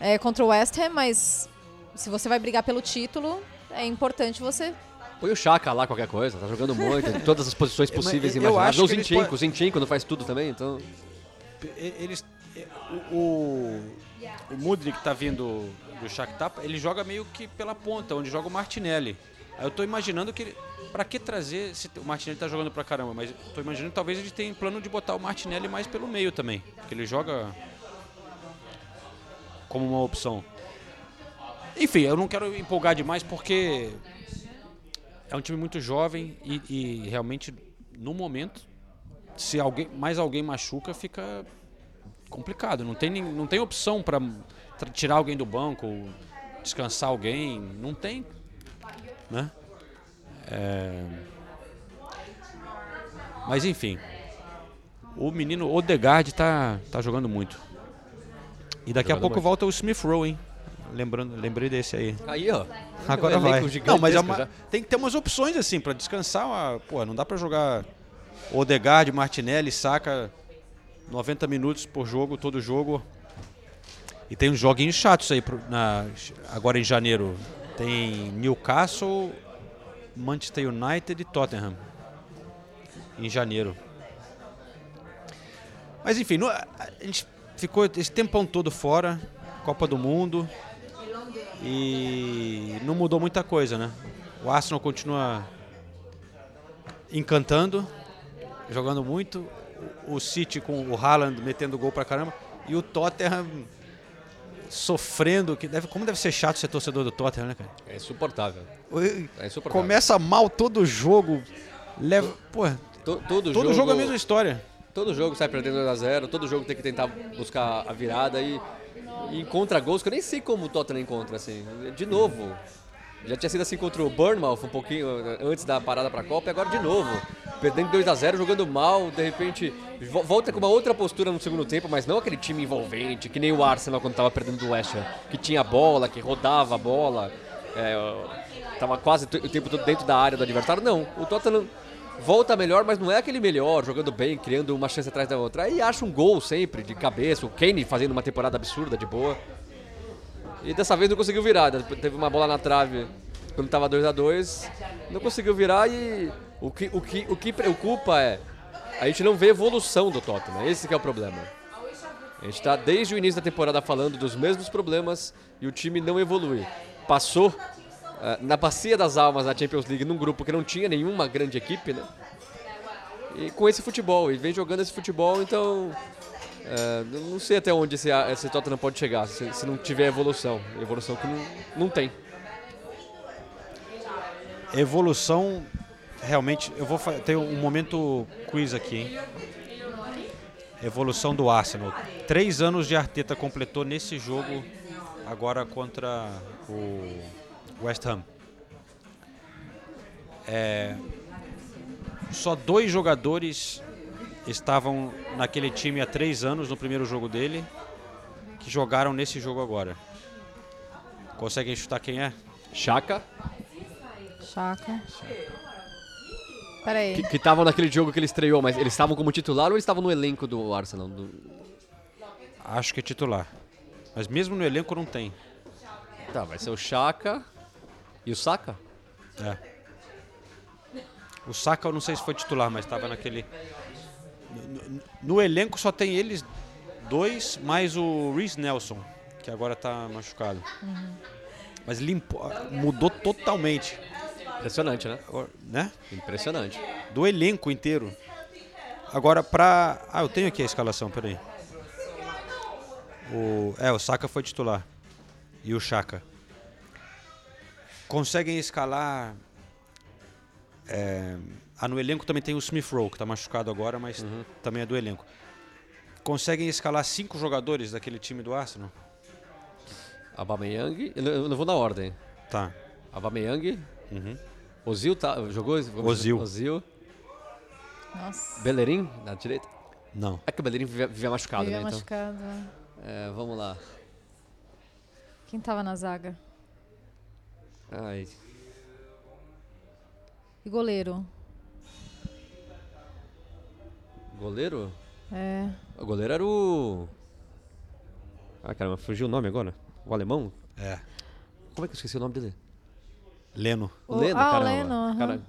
é, contra o West Ham, mas se você vai brigar pelo título, é importante você... Põe o Chaka lá, qualquer coisa, tá jogando muito, em todas as posições possíveis e imagináveis. Ou o Zinchenko, o Zinchenko não faz tudo também, então... Eles, e- o, o, Mudrik tá vindo do Shakhtar, ele joga meio que pela ponta, onde joga o Martinelli. Aí eu tô imaginando que ele, pra que trazer, se o Martinelli tá jogando pra caramba, mas tô imaginando que talvez ele tenha plano de botar o Martinelli mais pelo meio também, porque ele joga como uma opção. Enfim, eu não quero empolgar demais porque é um time muito jovem e, e realmente no momento se alguém mais alguém machuca fica complicado não tem não tem opção para tirar alguém do banco descansar alguém não tem né É, mas enfim o menino Odegaard tá tá jogando muito e daqui a pouco muito. volta o Smith Rowe hein lembrando lembrei desse aí Aí, ó. Agora vai. Não, mas é uma- já. tem que ter umas opções assim pra descansar. Uma, pô, não dá pra jogar Odegaard, Martinelli, saca 90 minutos por jogo, todo jogo. E tem uns joguinhos chatos aí na, agora em janeiro. Tem Newcastle, Manchester United e Tottenham em janeiro. Mas enfim, no- a gente ficou esse tempão todo fora, Copa do Mundo. E não mudou muita coisa, né? O Arsenal continua encantando, jogando muito. O City com o Haaland metendo gol pra caramba. E o Tottenham sofrendo. Que deve, como deve ser chato ser torcedor do Tottenham, né, cara? É insuportável. É insuportável. Começa mal todo jogo. Leva. Pô, To- todo, todo jogo, é a mesma história. Todo jogo sai perdendo 2x0, todo jogo tem que tentar buscar a virada e, e encontra gols que eu nem sei como o Tottenham encontra, assim. De novo. Já tinha sido assim contra o Bournemouth um pouquinho eh, antes da parada pra Copa e agora de novo. Perdendo 2x0, jogando mal, de repente vo- volta com uma outra postura no segundo tempo, mas não aquele time envolvente, que nem o Arsenal quando tava perdendo do West Ham, que tinha bola, que rodava a bola. é, tava quase o tempo todo dentro da área do adversário. Não, o Tottenham volta melhor, mas não é aquele melhor, jogando bem, criando uma chance atrás da outra. Aí acha um gol sempre, de cabeça, o Kane fazendo uma temporada absurda, de boa. E dessa vez não conseguiu virar, teve uma bola na trave quando estava 2 a 2 não conseguiu virar e o que, o, que, o que preocupa é a gente não vê evolução do Tottenham, esse que é o problema. A gente está desde o início da temporada falando dos mesmos problemas e o time não evolui. Passou uh, na bacia das almas na Champions League num grupo que não tinha nenhuma grande equipe, né? E com esse futebol, e vem jogando esse futebol, então uh, não sei até onde esse, esse Tottenham pode chegar se, se não tiver evolução. Evolução que não, não tem. Evolução, realmente, eu vou ter um momento quiz aqui, hein? Evolução do Arsenal. Três anos de Arteta completou nesse jogo, agora contra o West Ham. É, só dois jogadores estavam naquele time há três anos, no primeiro jogo dele, que jogaram nesse jogo agora. Conseguem chutar quem é? Chaka. Chaka. Peraí. Que estavam naquele jogo que ele estreou, mas eles estavam como titular ou eles estavam no elenco do Arsenal? Do... Acho que é titular. Mas mesmo no elenco não tem. Tá, vai ser o Chaka e o Saka? É. O Saka eu não sei se foi titular, mas estava naquele. No, no, elenco só tem eles dois, mais o Reese Nelson, que agora está machucado. Uhum. Mas limpou, mudou totalmente. Impressionante, né? Né? Impressionante. Do elenco inteiro. Agora, pra. Ah, eu tenho aqui a escalação, peraí. O... É, o Saka foi titular. E o Chaka. Conseguem escalar. É... Ah, no elenco também tem o Smith Rowe, que está machucado agora, mas uhum. também é do elenco. Conseguem escalar cinco jogadores daquele time do Arsenal? Abameyang, eu não vou na ordem. Tá. Abameyang, uhum. Ozil tá, jogou? Ozil. Ozil. Nossa. Bellerin, na direita? Não. É que o Bellerin vivia, machucado, vivia né? Então. machucado. É, vamos lá. Quem tava na zaga? Ai. E goleiro? Goleiro? É. O goleiro era o... Ah, caramba, fugiu o nome agora? O alemão? É. Como é que eu esqueci o nome dele? Leno. O, Leno, ah, caramba. Leno, uhum. Cara,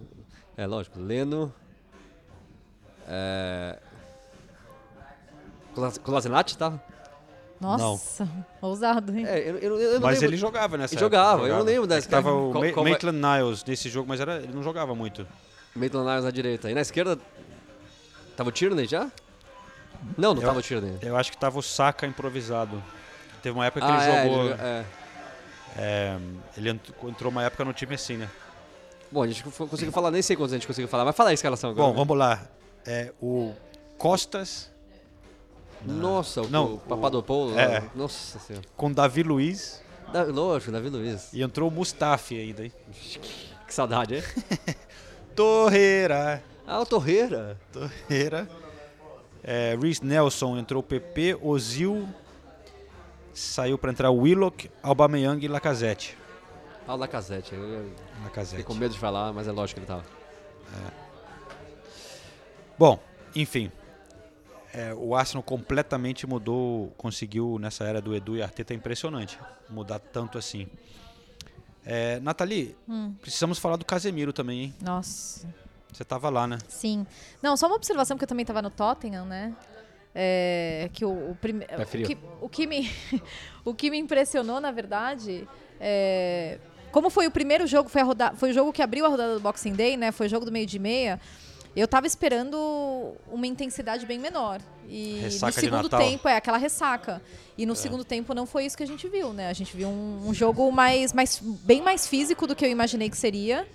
é lógico, Leno. É... Kolasinac, tá? Nossa, não. ousado, hein? É, eu, eu, eu mas lembro. ele jogava nessa ele jogava, jogava, eu não lembro dessa. Tava o Ma qual Maitland Niles nesse jogo, mas era, ele não jogava muito. Maitland Niles na direita. E na esquerda, tava o Tierney já? Não, não eu, tava o Tierney. Eu acho que tava o Saka improvisado. Teve uma época que ah, ele é, jogou... Ele, é. É, ele entrou uma época no time assim, né? Bom, a gente conseguiu falar, nem sei quantos a gente conseguiu falar, mas fala a escalação agora. Bom, vamos lá. É, o Costas. Nossa, o, não, o Papadopoulos. É, Nossa senhora. Com Davi Luiz. Da, lógico, Davi Luiz. E entrou o Mustafi ainda, hein? Que saudade, hein? Torreira. Ah, o Torreira. Torreira. É, Reese Nelson entrou o PP, Ozil, saiu para entrar Willock, Aubameyang e Lacazette. Ah, o Lacazette. Eu, Lacazette. Fiquei com medo de falar, mas é lógico que ele tava. É. Bom, enfim. É, o Arsenal completamente mudou, conseguiu nessa era do Edu e Arteta, é impressionante mudar tanto assim. É, Nathalie, hum. precisamos falar do Casemiro também, hein? Nossa. Você tava lá, né? Sim. Não, só uma observação, porque eu também tava no Tottenham, né? É, que o, o, prime... é o, que, o, que, me, o que me impressionou, na verdade, é, como foi o primeiro jogo, foi, a roda... foi o jogo que abriu a rodada do Boxing Day, né? Foi o jogo do meio de meia. Eu estava esperando uma intensidade bem menor. E ressaca no segundo tempo, é aquela ressaca. E no é. segundo tempo não foi isso que a gente viu, né? A gente viu um, um, jogo mais, mais, bem mais físico do que eu imaginei que seria.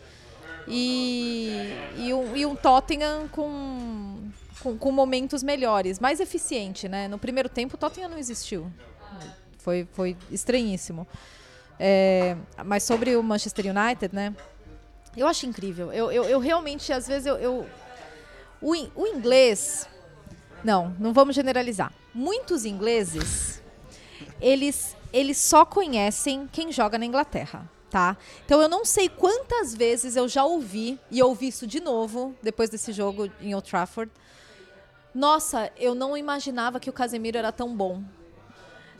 E, e, um, e um Tottenham com com, com, momentos melhores, mais eficiente, né? No primeiro tempo o Tottenham não existiu. Foi, foi estranhíssimo. É, mas sobre o Manchester United, né? Eu acho incrível. Eu, eu, eu realmente, às vezes, eu, eu o, o inglês. Não, não vamos generalizar. Muitos ingleses, eles, eles só conhecem quem joga na Inglaterra. Tá? Então eu não sei quantas vezes eu já ouvi, e ouvi isso de novo depois desse jogo em Old Trafford. Nossa, eu não imaginava que o Casemiro era tão bom.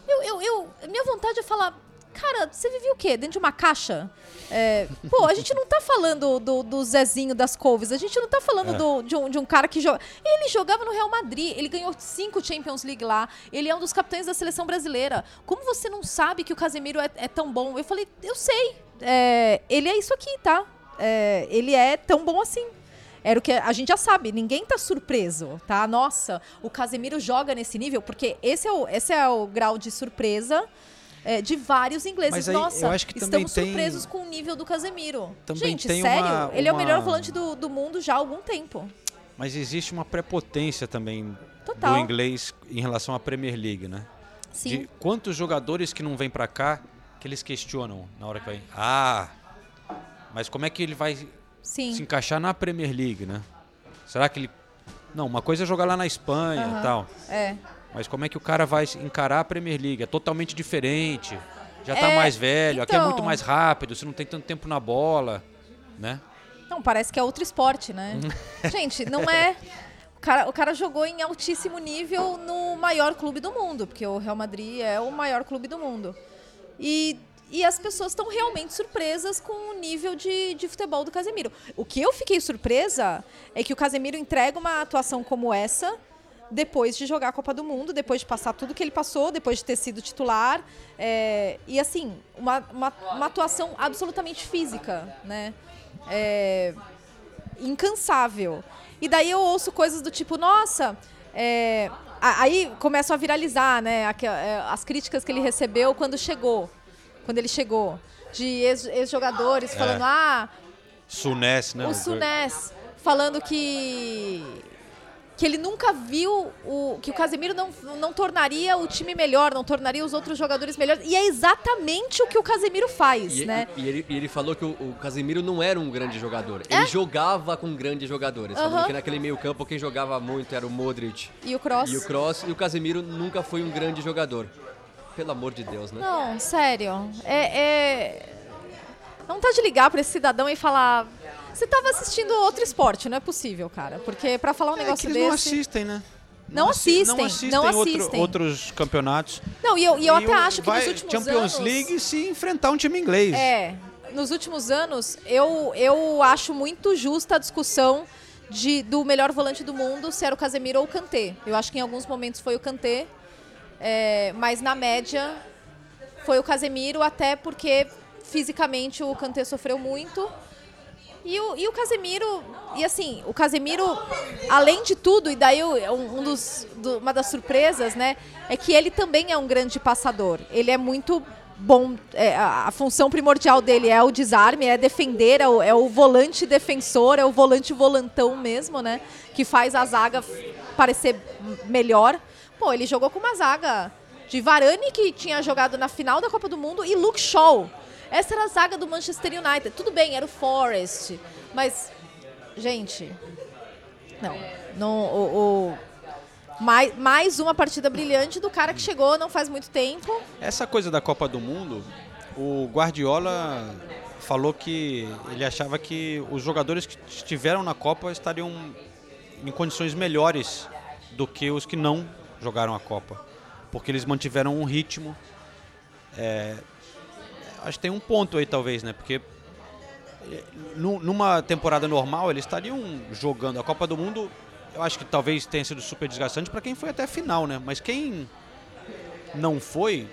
Eu, eu, eu- minha vontade é falar, cara, você vivia o quê? Dentro de uma caixa? É, pô, a gente não tá falando do, do Zezinho das Couves, a gente não tá falando do- de, um, de um cara que joga. Ele jogava no Real Madrid, ele ganhou cinco Champions League lá, ele é um dos capitães da seleção brasileira. Como você não sabe que o Casemiro é, é tão bom? Eu falei, eu sei. É, ele é isso aqui, tá? É, ele é tão bom assim. Era o que a gente já sabe, ninguém tá surpreso, tá? Nossa, o Casemiro joga nesse nível, porque esse é o, esse é o grau de surpresa é, de vários ingleses. Aí Nossa, eu acho que também estamos tem- surpresos com o nível do Casemiro. Também gente, sério, uma- ele é o uma- melhor volante do, do mundo já há algum tempo. Mas existe uma prepotência também Total. do inglês em relação à Premier League, né? Sim. De quantos jogadores que não vêm pra cá que eles questionam na hora que vai. Ah, mas como é que ele vai Sim. se encaixar na Premier League, né? Será que ele. Não, uma coisa é jogar lá na Espanha e tal. É. Mas como é que o cara vai encarar a Premier League? É totalmente diferente. Já tá É, mais velho, aqui é então. muito mais rápido, você não tem tanto tempo na bola, né? Não, parece que é outro esporte, né? Gente, não é. O cara, o cara jogou em altíssimo nível no maior clube do mundo, porque o Real Madrid é o maior clube do mundo. E, e as pessoas estão realmente surpresas com o nível de, de futebol do Casemiro. O que eu fiquei surpresa é que o Casemiro entrega uma atuação como essa depois de jogar a Copa do Mundo, depois de passar tudo que ele passou, depois de ter sido titular. é, e assim, uma, uma, uma atuação absolutamente física, né? É, incansável. E daí eu ouço coisas do tipo, nossa, é, aí começam a viralizar, né? é, As críticas que ele recebeu quando chegou. Quando ele chegou. De ex- ex-jogadores falando, ah, Sunés, né? o Sunés falando que que ele nunca viu o que o Casemiro não, não tornaria o time melhor, não tornaria os outros jogadores melhores. E é exatamente o que o Casemiro faz, E, né? e ele, e ele falou que o, o Casemiro não era um grande jogador. Ele jogava com grandes jogadores. Falando É? Aham. que naquele meio campo quem jogava muito era o Modric E o Cross. e o Kroos. E o Casemiro nunca foi um grande jogador. Pelo amor de Deus, né? Não, sério. É, é... Não tá de ligar pra esse cidadão e falar. Você tava assistindo outro esporte, não é possível, cara. Porque pra falar um É negócio que eles não desse. assistem, né? Não assi- assistem, Não assistem, não outro- assistem. outros campeonatos. Não, e eu, e eu até o- acho que nos últimos Champions anos. League se enfrentar um time inglês. É, nos últimos anos, eu, eu acho muito justa a discussão de, do melhor volante do mundo, se era o Casemiro ou o Kanté. Eu acho que em alguns momentos foi o Kanté, é, mas na média foi o Casemiro, até porque fisicamente o Kanté sofreu muito. E o, e o Casemiro, e assim, o Casemiro, além de tudo, e daí o- um, um dos, do- uma das surpresas, né, é que ele também é um grande passador. Ele é muito bom, é, a, função primordial dele é o desarme, é defender, é o, é o volante defensor, é o volante volantão mesmo, né, que faz a zaga parecer melhor. Pô, ele jogou com uma zaga de Varane, que tinha jogado na final da Copa do Mundo, e Luke Shaw. Essa era a zaga do Manchester United. Tudo bem, era o Forest, mas, gente, não. não o, o- mais, mais uma partida brilhante do cara que chegou não faz muito tempo. Essa coisa da Copa do Mundo, o Guardiola falou que ele achava que os jogadores que estiveram na Copa estariam em condições melhores do que os que não jogaram a Copa, porque eles mantiveram um ritmo. É, acho que tem um ponto aí talvez, né? Porque nu- numa temporada normal eles estariam jogando a Copa do Mundo. Eu acho que talvez tenha sido super desgastante para quem foi até a final, né? Mas quem não foi,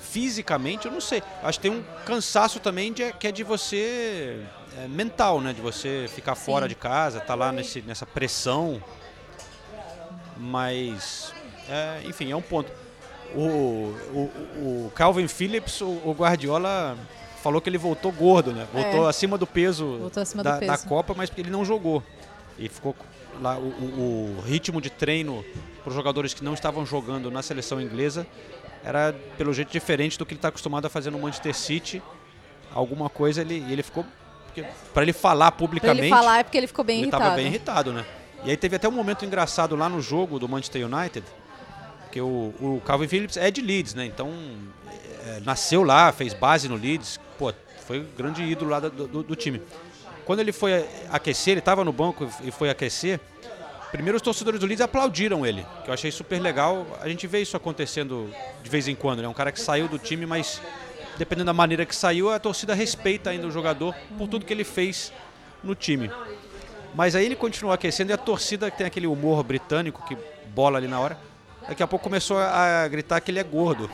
fisicamente, eu não sei. Acho que tem um cansaço também de, que é de você é, mental, né? De você ficar fora de casa, tá lá nesse, nessa pressão. Mas, é, enfim, é um ponto. O, o, o Calvin Phillips, o, o Guardiola falou que ele voltou gordo, né? Voltou É. acima do peso, acima da, do da peso. Copa, mas porque ele não jogou. E ficou lá o, o- o ritmo de treino para os jogadores que não estavam jogando na seleção inglesa era pelo jeito diferente do que ele está acostumado a fazer no Manchester City. Alguma coisa ele ele ficou para ele falar Pra publicamente. ele falar é porque ele ficou bem ele irritado. estava bem irritado, né? E aí teve até um momento engraçado lá no jogo do Manchester United, que o, o Calvin Phillips é de Leeds, né? Então é, nasceu lá, fez base no Leeds, pô, foi o grande ídolo lá do, do, do time. Quando ele foi aquecer, ele estava no banco e foi aquecer, primeiro os torcedores do Leeds aplaudiram ele, que eu achei super legal. A gente vê isso acontecendo de vez em quando, né? Um cara que saiu do time, mas dependendo da maneira que saiu, a torcida respeita ainda o jogador por tudo que ele fez no time. Mas aí ele continuou aquecendo e a torcida que tem aquele humor britânico que bola ali na hora, daqui a pouco começou a gritar que ele é gordo.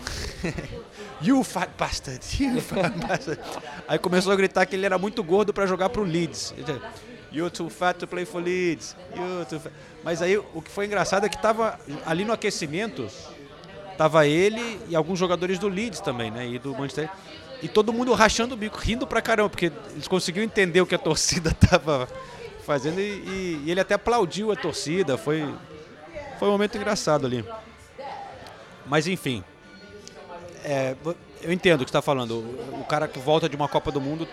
you fat bastard, you fat bastard. Aí começou a gritar que ele era muito gordo para jogar pro Leeds. You're too fat to play for Leeds. Too fat. Mas aí o que foi engraçado é que tava ali no aquecimento, tava ele e alguns jogadores do Leeds também, né? E do Manchester. E todo mundo rachando o bico, rindo pra caramba, porque eles conseguiram entender o que a torcida tava fazendo e, e, e ele até aplaudiu a torcida. Foi, foi um momento engraçado ali. Mas enfim, é, eu entendo o que está falando. O, cara que volta de uma Copa do Mundo,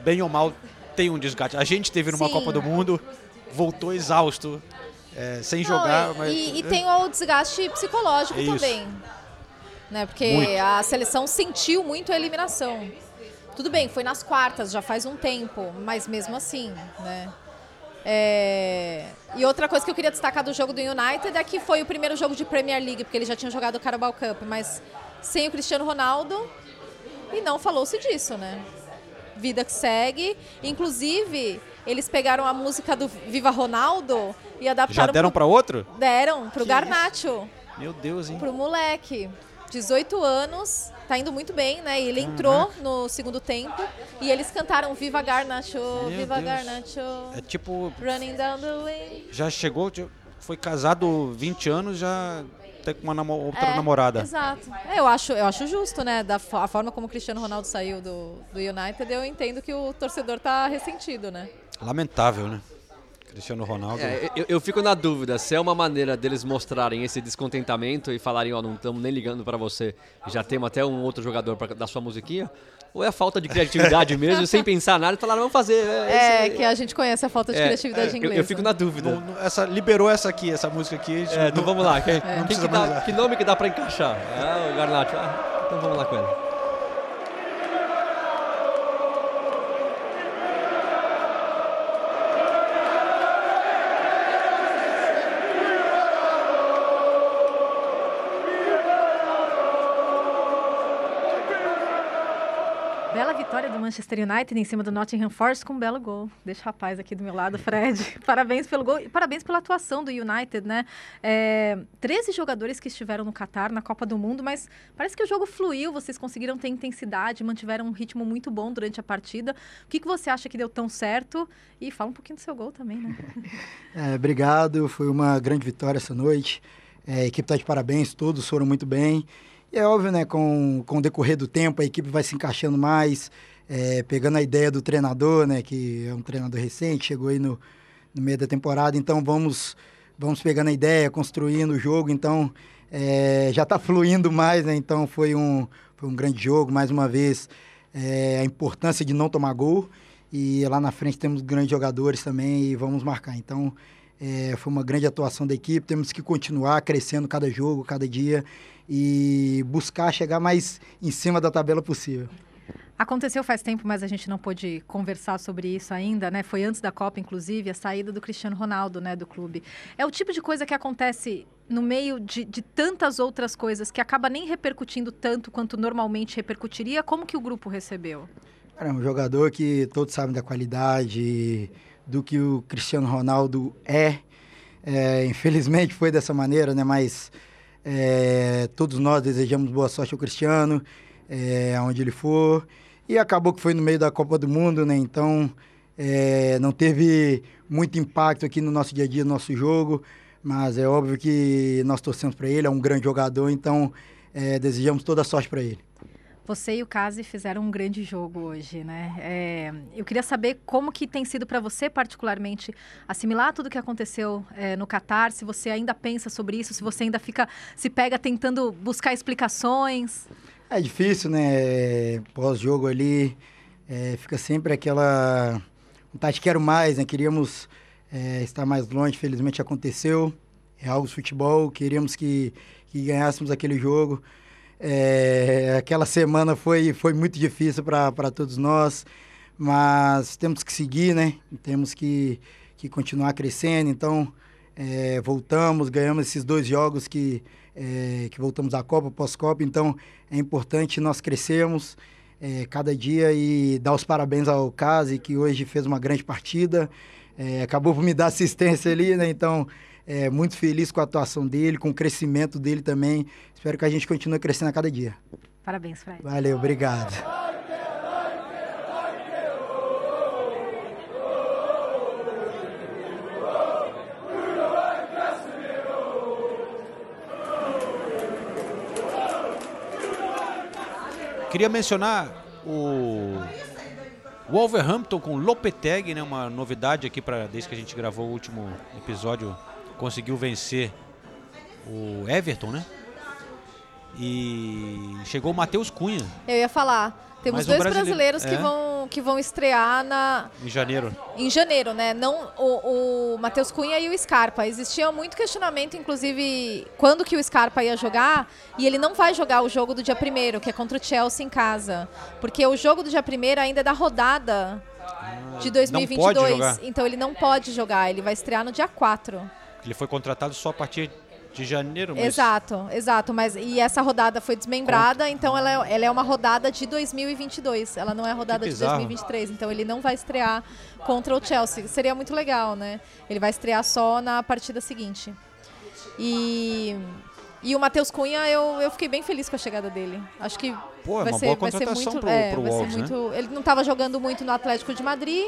bem ou mal, tem um desgaste. A gente teve numa Sim. Copa do Mundo, voltou exausto, é, sem Não, jogar. e, mas, e, e tem o desgaste psicológico É também. Né? Porque Muito. a seleção sentiu muito a eliminação. Tudo bem, foi nas quartas, já faz um tempo, mas mesmo assim, né? É, E outra coisa que eu queria destacar do jogo do United é que foi o primeiro jogo de Premier League, porque ele já tinha jogado o Carabao Cup, mas sem o Cristiano Ronaldo e não falou-se disso, né? Vida que segue. Inclusive, eles pegaram a música do Viva Ronaldo e adaptaram Já deram pro- para outro? Deram pro Garnacho, Meu Deus, hein? pro moleque. 18 anos, tá indo muito bem, né? Ele entrou no segundo tempo e eles cantaram Viva Garnacho, Viva Deus. Garnacho, É tipo, Running Down the Lane. já chegou, já foi casado 20 anos, já tem uma namo- outra É, namorada. Exato. É, eu, acho, eu acho justo, né? Da a forma como o Cristiano Ronaldo saiu do, do United, eu entendo que o torcedor tá ressentido, né? Lamentável, né? Cristiano Ronaldo. É, eu, eu fico na dúvida se é uma maneira deles mostrarem esse descontentamento e falarem, ó, não estamos nem ligando pra você, já temos até um outro jogador pra, da sua musiquinha, ou é falta de criatividade mesmo, sem pensar nada, e falaram, vamos fazer. É, esse- que a gente conhece a falta de é, criatividade é, eu- inglesa. Eu, fico na dúvida. Não- não- essa, liberou essa aqui, essa música aqui. a gente É, então vamos lá. Que, precisa dá- que nome que dá pra encaixar? Ah, o Garnacho. Ah, então vamos lá com ele. Manchester United em cima do Nottingham Forest com um belo gol. Deixa o rapaz aqui do meu lado, Fred. parabéns pelo gol e parabéns pela atuação do United, né? É, 13 jogadores que estiveram no Catar na Copa do Mundo, mas parece que o jogo fluiu, vocês conseguiram ter intensidade, mantiveram um ritmo muito bom durante a partida. O que, que você acha que deu tão certo? E fala um pouquinho do seu gol também, né? É, obrigado, foi uma grande vitória essa noite. É, a equipe está de parabéns, todos foram muito bem. E é óbvio, né, com, com o decorrer do tempo, a equipe vai se encaixando mais, é, pegando a ideia do treinador, né, que é um treinador recente, chegou aí no, no meio da temporada, então vamos, vamos pegando a ideia, construindo o jogo, então é, já está fluindo mais, né, então foi um, foi um grande jogo, mais uma vez, é, a importância de não tomar gol, e lá na frente temos grandes jogadores também e vamos marcar, então é, foi uma grande atuação da equipe, temos que continuar crescendo cada jogo, cada dia, e buscar chegar mais em cima da tabela possível. Aconteceu faz tempo, mas a gente não pôde conversar sobre isso ainda, né? Foi antes da Copa, inclusive, a saída do Cristiano Ronaldo, né, do clube. É o tipo de coisa que acontece no meio de, de tantas outras coisas que acaba nem repercutindo tanto quanto normalmente repercutiria. Como que o grupo recebeu? É um jogador que todos sabem da qualidade, do que o Cristiano Ronaldo é. É, infelizmente foi dessa maneira, né? Mas é, todos nós desejamos boa sorte ao Cristiano, é, aonde ele for. E acabou que foi no meio da Copa do Mundo, né? Então é, não teve muito impacto aqui no nosso dia a dia, no nosso jogo. Mas é óbvio que nós torcemos para ele, é um grande jogador, então é, desejamos toda a sorte para ele. Você e o Kazi fizeram um grande jogo hoje, né? É, eu queria saber como que tem sido para você, particularmente, assimilar tudo que aconteceu é, no Catar, se você ainda pensa sobre isso, se você ainda fica, se pega tentando buscar explicações. É difícil, né? Pós-jogo ali, é, fica sempre aquela vontade, quero mais, né? Queríamos é, estar mais longe, felizmente aconteceu. É algo do futebol, queríamos que, que ganhássemos aquele jogo. É, aquela semana foi, foi muito difícil para todos nós, mas temos que seguir, né? Temos que, que continuar crescendo. Então, é, voltamos, ganhamos esses dois jogos que, é, que voltamos à Copa, pós-Copa. Então, é importante nós crescermos é, cada dia e dar os parabéns ao Case, que hoje fez uma grande partida. É, acabou por me dar assistência ali, né? Então, é, muito feliz com a atuação dele, com o crescimento dele também. Espero que a gente continue crescendo a cada dia. Parabéns, Fred. Valeu, obrigado. Queria mencionar o Wolverhampton com Lopetegui, né, uma novidade aqui para desde que a gente gravou o último episódio, conseguiu vencer o Everton, né? E chegou o Matheus Cunha Eu ia falar. Temos Mais um dois brasileiro. brasileiros que, É. vão, que vão estrear na, em janeiro. em janeiro, né? Não o, o Matheus Cunha e o Scarpa. Existia muito questionamento, inclusive, quando que o Scarpa ia jogar, e ele não vai jogar o jogo do dia 1 que é contra o Chelsea em casa. Porque o jogo do dia 1 ainda é da rodada de Ah, pode 2022. jogar. então ele não pode jogar, ele vai estrear no dia 4. Ele foi contratado só a partir de janeiro, Exato, exato. Mas, e essa rodada foi desmembrada, então ela é, ela é uma rodada de 2022. Ela não é a rodada de bizarro. 2023. Então ele não vai estrear contra o Chelsea. Seria muito legal, né? Ele vai estrear só na partida seguinte. E, e o Matheus Cunha, eu, eu fiquei bem feliz com a chegada dele. Acho que Pô, é vai, ser, vai ser muito. pro- é, pro vai ser Wolves, né? muito. Ele não estava jogando muito no Atlético de Madrid.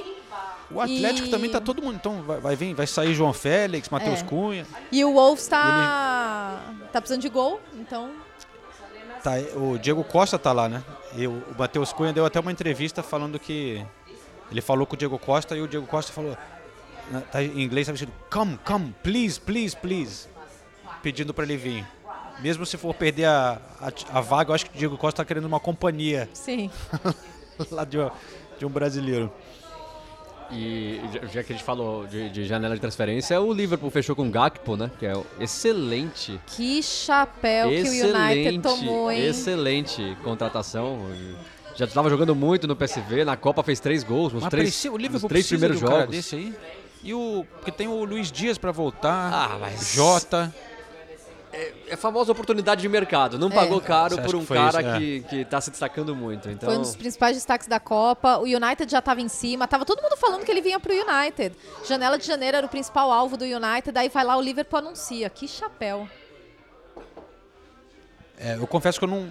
O Atlético E- também tá todo mundo, então vai, vai vir, vai sair João Félix, Matheus É. Cunha. E o Wolves tá, tá precisando de gol, então Tá, o Diego Costa tá lá, né? E o, Matheus Cunha deu até uma entrevista falando que ele falou com o Diego Costa e o Diego Costa falou né, tá em inglês, tá vestido come, come, please, please, please, pedindo para ele vir. Mesmo se for perder a, a, a vaga, eu acho que o Diego Costa tá querendo uma companhia sim. lá de, de um brasileiro. E já- que a gente falou de, de janela de transferência, o Liverpool fechou com o Gakpo, né? Que é excelente. Que chapéu que o United excelente, tomou, hein? excelente contratação. Já estava jogando muito no PSV, na Copa fez três gols nos Mas três, precisa- o nos Liverpool três precisa primeiros de um cara jogos. desse aí. E o porque tem o Luiz Dias para voltar. Ah, mas- Jota. É a famosa oportunidade de mercado. Não É. pagou caro Você por um que cara isso? É. que, que tá se destacando muito. Então, Foi um dos principais destaques da Copa. O United já estava em cima. Tava todo mundo falando que ele vinha pro United. Janela de janeiro era o principal alvo do United. Aí vai lá o Liverpool anuncia. Que chapéu. É, eu confesso que eu não,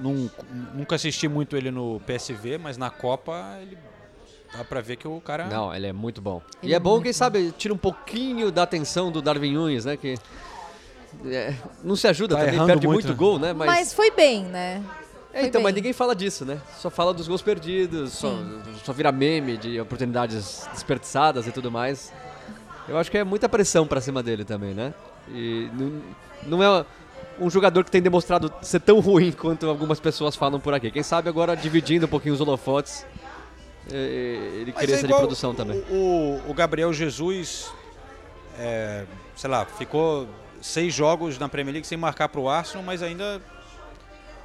não- nunca assisti muito ele no PSV, mas na Copa ele dá pra ver que o cara. Não, ele é muito bom. Ele e é é bom, quem bom. sabe, tira um pouquinho da atenção do Darwin Nunes, né? Que é, não se ajuda Tá também, perde muito, muito, né? gol, né? Mas, Mas, foi bem, né? É, então, mas bem. ninguém fala disso, né? Só fala dos gols perdidos, só, só vira meme de oportunidades desperdiçadas e tudo mais. Eu acho que é muita pressão pra cima dele também, né? E não, não é um jogador que tem demonstrado ser tão ruim quanto algumas pessoas falam por aqui. Quem sabe agora dividindo um pouquinho os holofotes, eh, ele Mas cresça é de produção também. O, o Gabriel Jesus, é, sei lá, ficou seis jogos na Premier League sem marcar pro Arsenal, mas ainda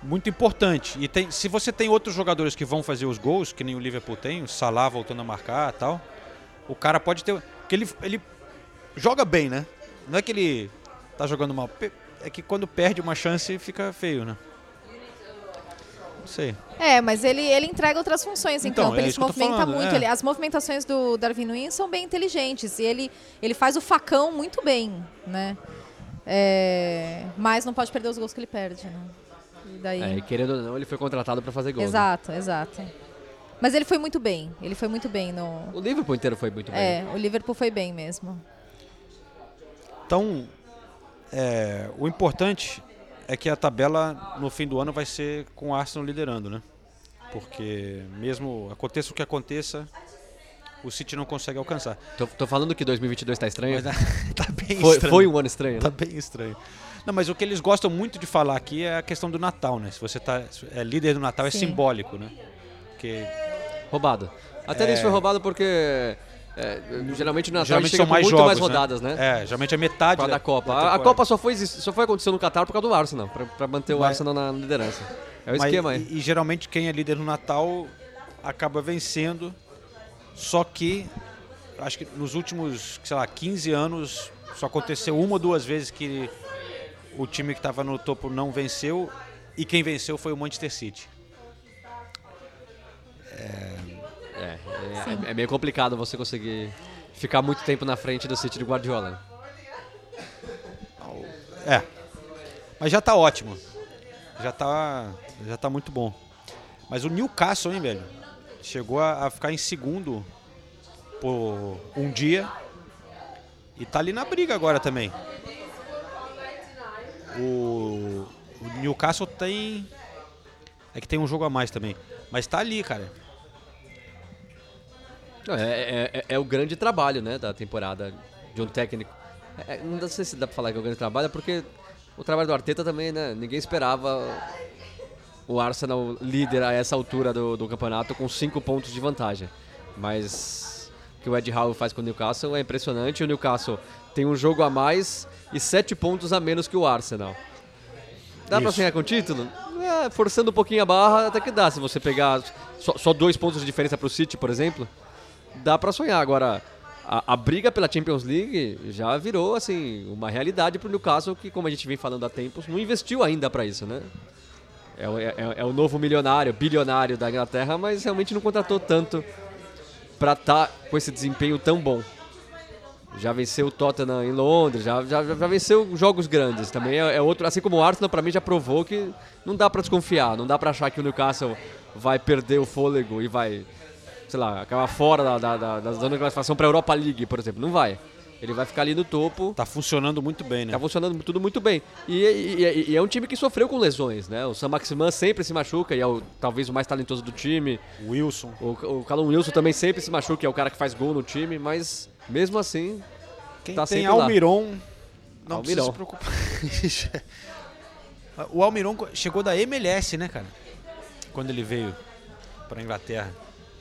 muito importante. E tem, se você tem outros jogadores que vão fazer os gols, que nem o Liverpool tem, o Salah voltando a marcar e tal, o cara pode ter. Porque ele, ele joga bem, né? Não é que ele tá jogando mal. É que quando perde uma chance fica feio, né? Não sei. É, mas ele, ele entrega outras funções em Então, campo. é Ele isso se que movimenta falando, muito. é. ele- as movimentações do Darwin Nunes são bem inteligentes. E ele, ele faz o facão muito bem, né? É, mas não pode perder os gols que ele perde, né? E daí... É, e querendo ou não, ele foi contratado pra fazer gol. né? Exato, exato. Mas ele foi muito bem. Ele foi muito bem no. O Liverpool inteiro foi muito bem. É, o Liverpool foi bem mesmo. Então, é, o importante é que a tabela no fim do ano vai ser com o Arsenal liderando, né? Porque mesmo aconteça o que aconteça, o City não consegue alcançar. Tô, tô falando que 2022 tá estranho. Mas tá bem foi, estranho. foi um ano estranho. Tá né? bem estranho. Não, mas o que eles gostam muito de falar aqui é a questão do Natal, né? Se você tá é líder do Natal é Sim. simbólico, né? Porque Roubado. Até É. isso foi roubado porque É, geralmente no Natal Geralmente chega são mais muito jogos, mais né? rodadas, né? É, geralmente é metade da- da Copa. da A-. Copa só foi, só foi acontecer no Qatar por causa do Arsenal, pra, pra manter o Mas- Arsenal na liderança. É o Mas- esquema aí. E, e geralmente quem é líder no Natal acaba vencendo. Só que acho que nos últimos, sei lá, 15 anos só aconteceu uma ou duas vezes que o time que estava no topo não venceu e quem venceu foi o Manchester City. É, é, é meio complicado você conseguir ficar muito tempo na frente do City de Guardiola. É. Mas já tá ótimo. Já tá, já tá muito bom. Mas o Newcastle, hein, velho? Chegou a, a ficar em segundo por um dia. E tá ali na briga agora também. O, o Newcastle tem. É que tem um jogo a mais também. Mas tá ali, cara. É, é- é- é o grande trabalho né, da temporada de um técnico. É, não sei se dá pra falar que é o grande trabalho, porque o trabalho do Arteta também, né? Ninguém esperava o Arsenal líder a essa altura do, do campeonato com cinco pontos de vantagem. Mas o que o Ed Howe faz com o Newcastle é impressionante. O Newcastle tem um jogo a mais e sete pontos a menos que o Arsenal. Dá pra Isso. sonhar com o título? É, forçando um pouquinho a barra, até que dá. Se você pegar só, só dois pontos de diferença pro City, por exemplo, dá pra sonhar. Agora, a, a briga pela Champions League já virou, assim, uma realidade pro Newcastle, que, como a gente vem falando há tempos, não investiu ainda pra isso, né? É, o- é- é o novo milionário, bilionário da Inglaterra, mas realmente não contratou tanto pra estar com esse desempenho tão bom. Já venceu o Tottenham em Londres, já, já, já venceu jogos grandes. Também é, é outro, assim como o Arsenal, pra mim já provou que não dá pra desconfiar, não dá pra achar que o Newcastle vai perder o fôlego e vai, sei lá, acabar fora da, da, da, da zona de classificação pra Europa League, por exemplo. Não vai. Ele vai ficar ali no topo. Tá funcionando muito bem, né? Tá funcionando tudo muito bem. E, e- e- e é um time que sofreu com lesões, né? O Sam Maximan sempre se machuca e é o, talvez o mais talentoso do time. O Wilson. O, o Callum Wilson também sempre se machuca, é o cara que faz gol no time, mas mesmo assim. Quem tá tem sempre lá. Almiron não Almiron. precisa se preocupar. o Almiron chegou da MLS, né, cara? Quando ele veio pra Inglaterra.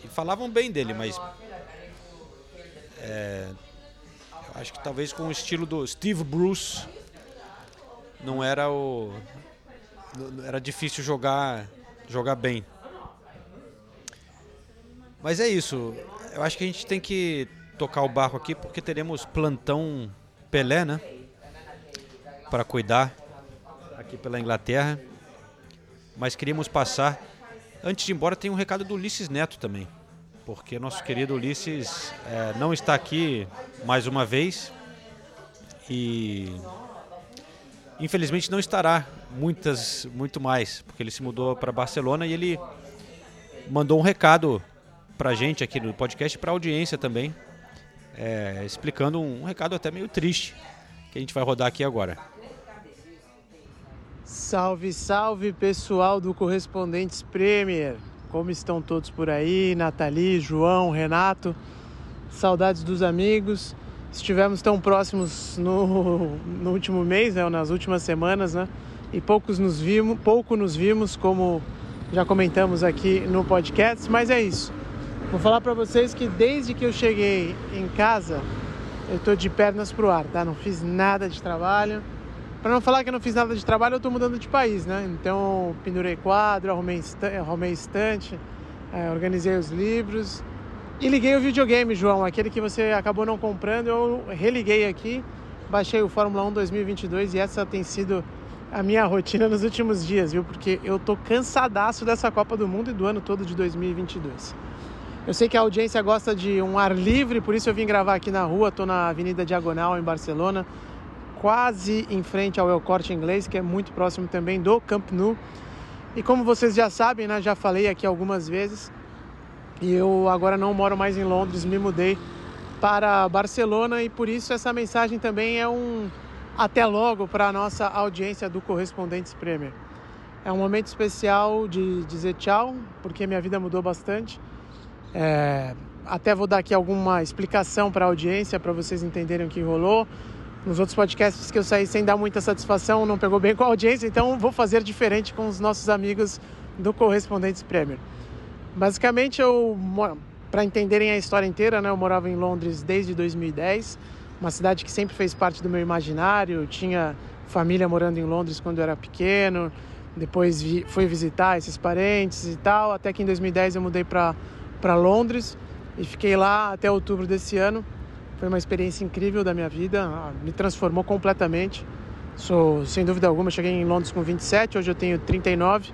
E falavam bem dele, mas é, acho que talvez com o estilo do Steve Bruce não era o era difícil jogar jogar bem. Mas é isso. Eu acho que a gente tem que tocar o barco aqui porque teremos plantão Pelé, né? Para cuidar aqui pela Inglaterra. Mas queríamos passar. Antes de ir embora, tem um recado do Ulisses Neto também. Porque nosso querido Ulisses eh, não está aqui mais uma vez. E infelizmente não estará muitas, muito mais. Porque ele se mudou para Barcelona e ele mandou um recado pra gente aqui no podcast pra audiência também, é, explicando um, um recado até meio triste que a gente vai rodar aqui agora. Salve, salve pessoal do Correspondentes Premier. Como estão todos por aí? Nathalie, João, Renato. Saudades dos amigos. Estivemos tão próximos no, no último mês, né, nas últimas semanas, né? E poucos nos vimos, pouco nos vimos, como já comentamos aqui no podcast, mas é isso. Vou falar para vocês que desde que eu cheguei em casa, eu tô de pernas pro ar, tá? Não fiz nada de trabalho. Para não falar que eu não fiz nada de trabalho, eu tô mudando de país, né? Então, pendurei quadro, arrumei, arrumei estante, eh, organizei os livros e liguei o videogame, João, aquele que você acabou não comprando, eu religuei aqui, baixei o Fórmula 1 2022 e essa tem sido a minha rotina nos últimos dias, viu? Porque eu tô cansadaço dessa Copa do Mundo e do ano todo de 2022. Eu sei que a audiência gosta de um ar livre, por isso eu vim gravar aqui na rua, tô na Avenida Diagonal em Barcelona, quase em frente ao El Corte Inglês, que é muito próximo também do Camp Nou. E como vocês já sabem, né, já falei aqui algumas vezes, e eu agora não moro mais em Londres, me mudei para Barcelona e por isso essa mensagem também é um até logo para a nossa audiência do Correspondentes Premier. É um momento especial de dizer tchau, porque minha vida mudou bastante. É, até vou dar aqui alguma explicação para a audiência, para vocês entenderem o que rolou. Nos outros podcasts que eu saí sem dar muita satisfação, não pegou bem com a audiência, então vou fazer diferente com os nossos amigos do Correspondentes Premier. Basicamente, eu para entenderem a história inteira, né, eu morava em Londres desde 2010, uma cidade que sempre fez parte do meu imaginário. Eu tinha família morando em Londres quando eu era pequeno, depois vi, fui visitar esses parentes e tal, até que em 2010 eu mudei para Londres e fiquei lá até outubro desse ano. Foi uma experiência incrível da minha vida, me transformou completamente. Sou, sem dúvida alguma, cheguei em Londres com 27, hoje eu tenho 39.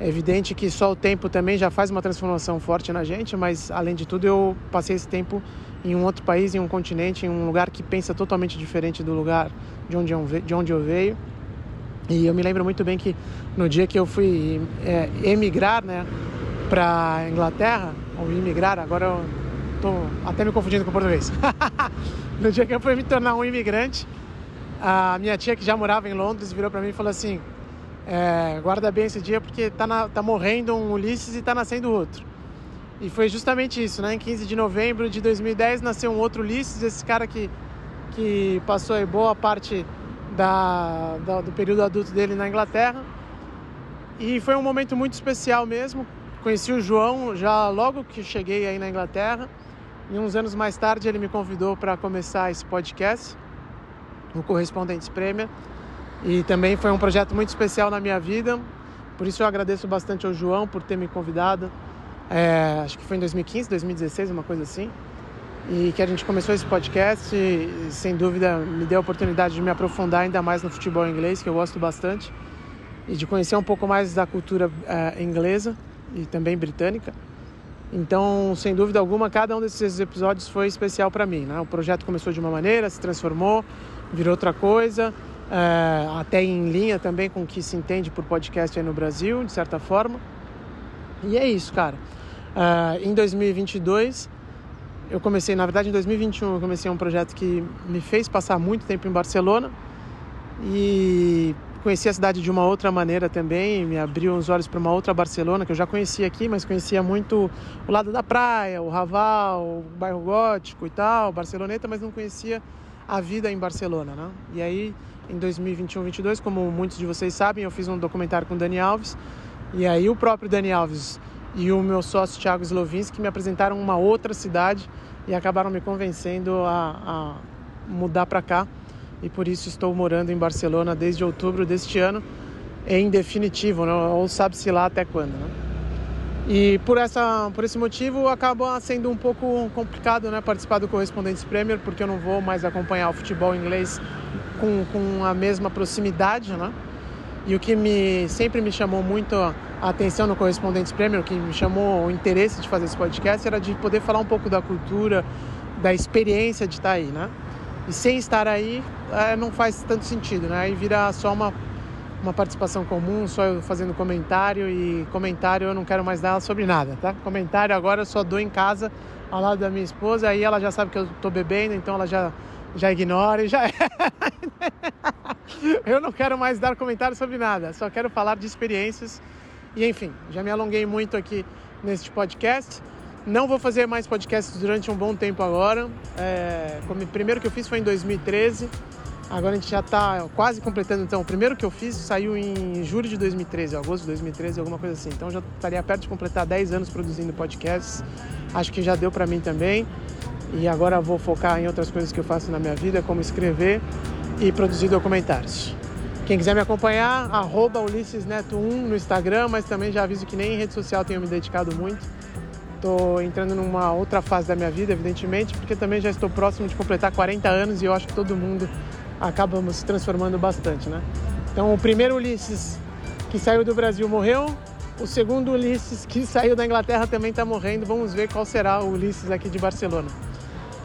É evidente que só o tempo também já faz uma transformação forte na gente, mas além de tudo eu passei esse tempo em um outro país, em um continente, em um lugar que pensa totalmente diferente do lugar de onde eu, de onde eu veio. E eu me lembro muito bem que no dia que eu fui é, emigrar né, para Inglaterra, ou imigrar, agora eu até me confundindo com o português. no dia que eu fui me tornar um imigrante, a minha tia que já morava em Londres virou para mim e falou assim: é, guarda bem esse dia porque tá, na, tá morrendo um Ulisses e tá nascendo outro. E foi justamente isso, né? Em 15 de novembro de 2010 nasceu um outro Ulisses, esse cara que, que passou aí boa parte da, da, do período adulto dele na Inglaterra. E foi um momento muito especial mesmo. Conheci o João já logo que cheguei aí na Inglaterra. E uns anos mais tarde ele me convidou para começar esse podcast no Correspondentes Premier. E também foi um projeto muito especial na minha vida. Por isso eu agradeço bastante ao João por ter me convidado. É, acho que foi em 2015, 2016, uma coisa assim. E que a gente começou esse podcast e, sem dúvida, me deu a oportunidade de me aprofundar ainda mais no futebol inglês, que eu gosto bastante, e de conhecer um pouco mais da cultura é, inglesa e também britânica. Então, sem dúvida alguma, cada um desses episódios foi especial para mim. Né? O projeto começou de uma maneira, se transformou, virou outra coisa, é, até em linha também com o que se entende por podcast aí no Brasil, de certa forma. E é isso, cara. É, em 2022, eu comecei, na verdade, em 2021, eu comecei um projeto que me fez passar muito tempo em Barcelona e conheci a cidade de uma outra maneira também, me abriu os olhos para uma outra Barcelona que eu já conhecia aqui, mas conhecia muito o lado da praia, o Raval, o bairro gótico e tal, Barceloneta, mas não conhecia a vida em Barcelona, né? E aí, em 2021, 2022, como muitos de vocês sabem, eu fiz um documentário com o Dani Alves. E aí o próprio Dani Alves e o meu sócio Thiago Slovinski me apresentaram uma outra cidade e acabaram me convencendo a, a mudar para cá. E por isso estou morando em Barcelona desde outubro deste ano, em definitivo, né? ou sabe-se lá até quando. Né? E por, essa, por esse motivo acaba sendo um pouco complicado né, participar do Correspondentes Premier, porque eu não vou mais acompanhar o futebol inglês com, com a mesma proximidade. Né? E o que me, sempre me chamou muito a atenção no Correspondentes Premier, o que me chamou o interesse de fazer esse podcast, era de poder falar um pouco da cultura, da experiência de estar aí. Né? E sem estar aí é, não faz tanto sentido, né? aí vira só uma uma participação comum, só eu fazendo comentário e comentário eu não quero mais dar sobre nada, tá? Comentário agora eu só dou em casa ao lado da minha esposa, aí ela já sabe que eu tô bebendo, então ela já já ignora e já Eu não quero mais dar comentário sobre nada, só quero falar de experiências. E enfim, já me alonguei muito aqui neste podcast. Não vou fazer mais podcasts durante um bom tempo agora. É, como, primeiro que eu fiz foi em 2013. Agora a gente já está quase completando, então, o primeiro que eu fiz saiu em julho de 2013, agosto de 2013, alguma coisa assim. Então já estaria perto de completar 10 anos produzindo podcasts. Acho que já deu para mim também. E agora vou focar em outras coisas que eu faço na minha vida, como escrever e produzir documentários. Quem quiser me acompanhar, arroba UlissesNeto1 no Instagram, mas também já aviso que nem em rede social tenho me dedicado muito. Estou entrando numa outra fase da minha vida, evidentemente, porque também já estou próximo de completar 40 anos e eu acho que todo mundo acabamos se transformando bastante, né? Então, o primeiro Ulisses que saiu do Brasil morreu, o segundo Ulisses que saiu da Inglaterra também está morrendo. Vamos ver qual será o Ulisses aqui de Barcelona.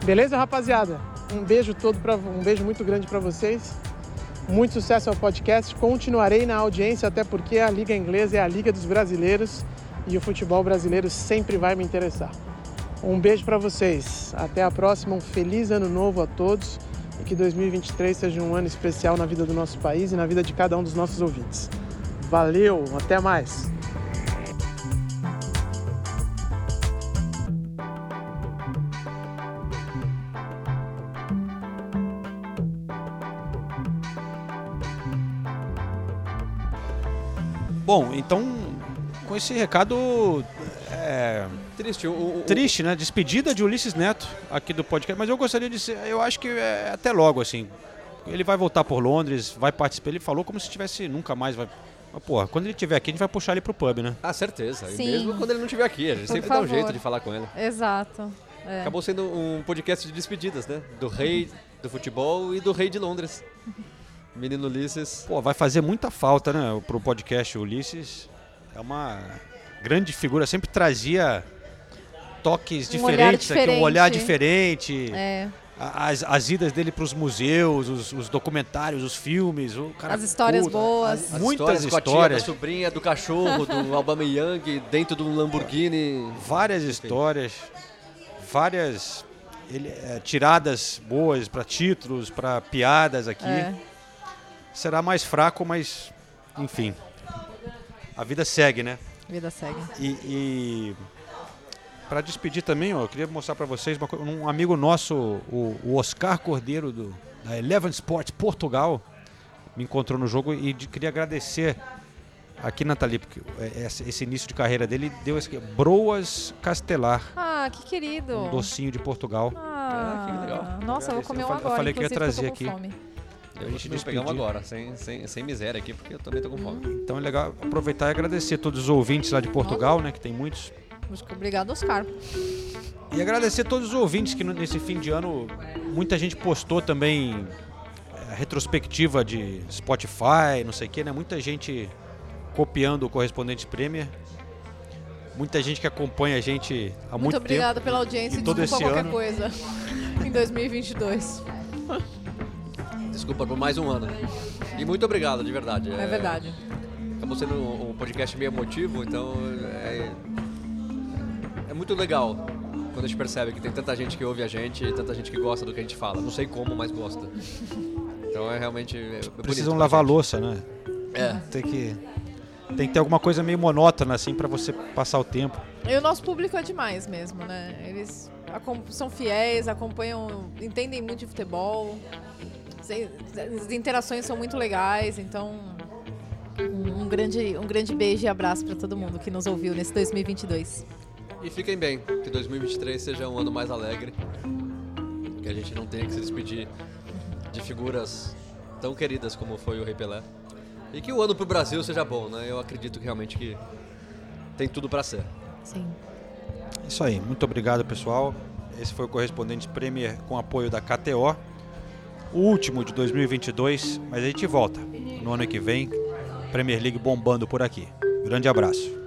Beleza, rapaziada? Um beijo todo para um beijo muito grande para vocês. Muito sucesso ao podcast. Continuarei na audiência até porque a liga inglesa é a liga dos brasileiros e o futebol brasileiro sempre vai me interessar. Um beijo para vocês. Até a próxima. Um feliz ano novo a todos e que 2023 seja um ano especial na vida do nosso país e na vida de cada um dos nossos ouvintes. Valeu, até mais! Bom, então com esse recado, é, Triste. O, o, Triste, né? Despedida de Ulisses Neto aqui do podcast. Mas eu gostaria de ser. Eu acho que é até logo, assim. Ele vai voltar por Londres, vai participar. Ele falou como se tivesse nunca mais. Vai... Mas, porra, quando ele estiver aqui, a gente vai puxar ele pro pub, né? Ah, certeza. Sim. E mesmo quando ele não estiver aqui, a gente Por sempre dá um favor. jeito de falar com ele. Exato. É. Acabou sendo um podcast de despedidas, né? Do rei do futebol e do rei de Londres. Menino Ulisses. Pô, vai fazer muita falta, né? Pro podcast Ulisses. É uma grande figura, sempre trazia toques Um olhar diferentes aqui, um olhar diferente. É. As, as idas dele para os museus, os, os documentários, os filmes, o cara As histórias culto, boas. As muitas histórias com a tia, histórias, da sobrinha, do cachorro, do Aubameyang dentro de um Lamborghini. várias histórias, várias ele, é, tiradas boas para títulos, para piadas aqui. É. Será mais fraco, mas enfim, a vida segue, né? Vida segue. E, e para despedir também, ó, eu queria mostrar para vocês uma coisa, um amigo nosso, o, o Oscar Cordeiro do da Eleven Sports Portugal, me encontrou no jogo e de- queria agradecer aqui Nathalie, porque é, esse, esse início de carreira dele deu esse aqui, Broas Castelar, Ah, que querido. um docinho de Portugal. Ah, que legal. Nossa, eu vou comer um falei- eu agora, falei que ia trazer aqui. fome. Pra gente despedir. agora, sem, sem, sem miséria aqui, porque eu também tô com fome. Então é legal aproveitar e agradecer a todos os ouvintes lá de Portugal, né, que tem muitos. Obrigado, Oscar. E agradecer a todos os ouvintes que nesse fim de ano muita gente postou também é, retrospectiva de Spotify, não sei o que, né? Muita gente copiando o Correspondente Premier. Muita gente que acompanha a gente há muito, Muito tempo. obrigada pela audiência E e todo desculpa esse qualquer ano. coisa em 2022. Desculpa por mais um ano. E muito obrigado, de verdade. É verdade. Acabou sendo um, podcast meio emotivo, então é, é muito legal quando a gente percebe que tem tanta gente que ouve a gente e tanta gente que gosta do que a gente fala. Não sei como, mas gosta. Então é realmente. É bonito Precisam lavar louça, né? É. Tem que, tem que ter alguma coisa meio monótona, assim, para você passar o tempo. E o nosso público é demais mesmo, né? Eles são fiéis, acompanham, entendem muito de futebol. As interações são muito legais, então um, grande, um grande beijo e abraço para todo mundo que nos ouviu nesse 2022. E fiquem bem, que 2023 seja um ano mais alegre. Que a gente não tenha que se despedir de figuras tão queridas como foi o Rei Pelé. E que o ano pro Brasil seja bom, né? Eu acredito que realmente que tem tudo pra ser. Sim. Isso aí, muito obrigado pessoal. Esse foi o Correspondente Premier com apoio da KTO. O último de 2022, mas a gente volta no ano que vem. Premier League bombando por aqui. Grande abraço.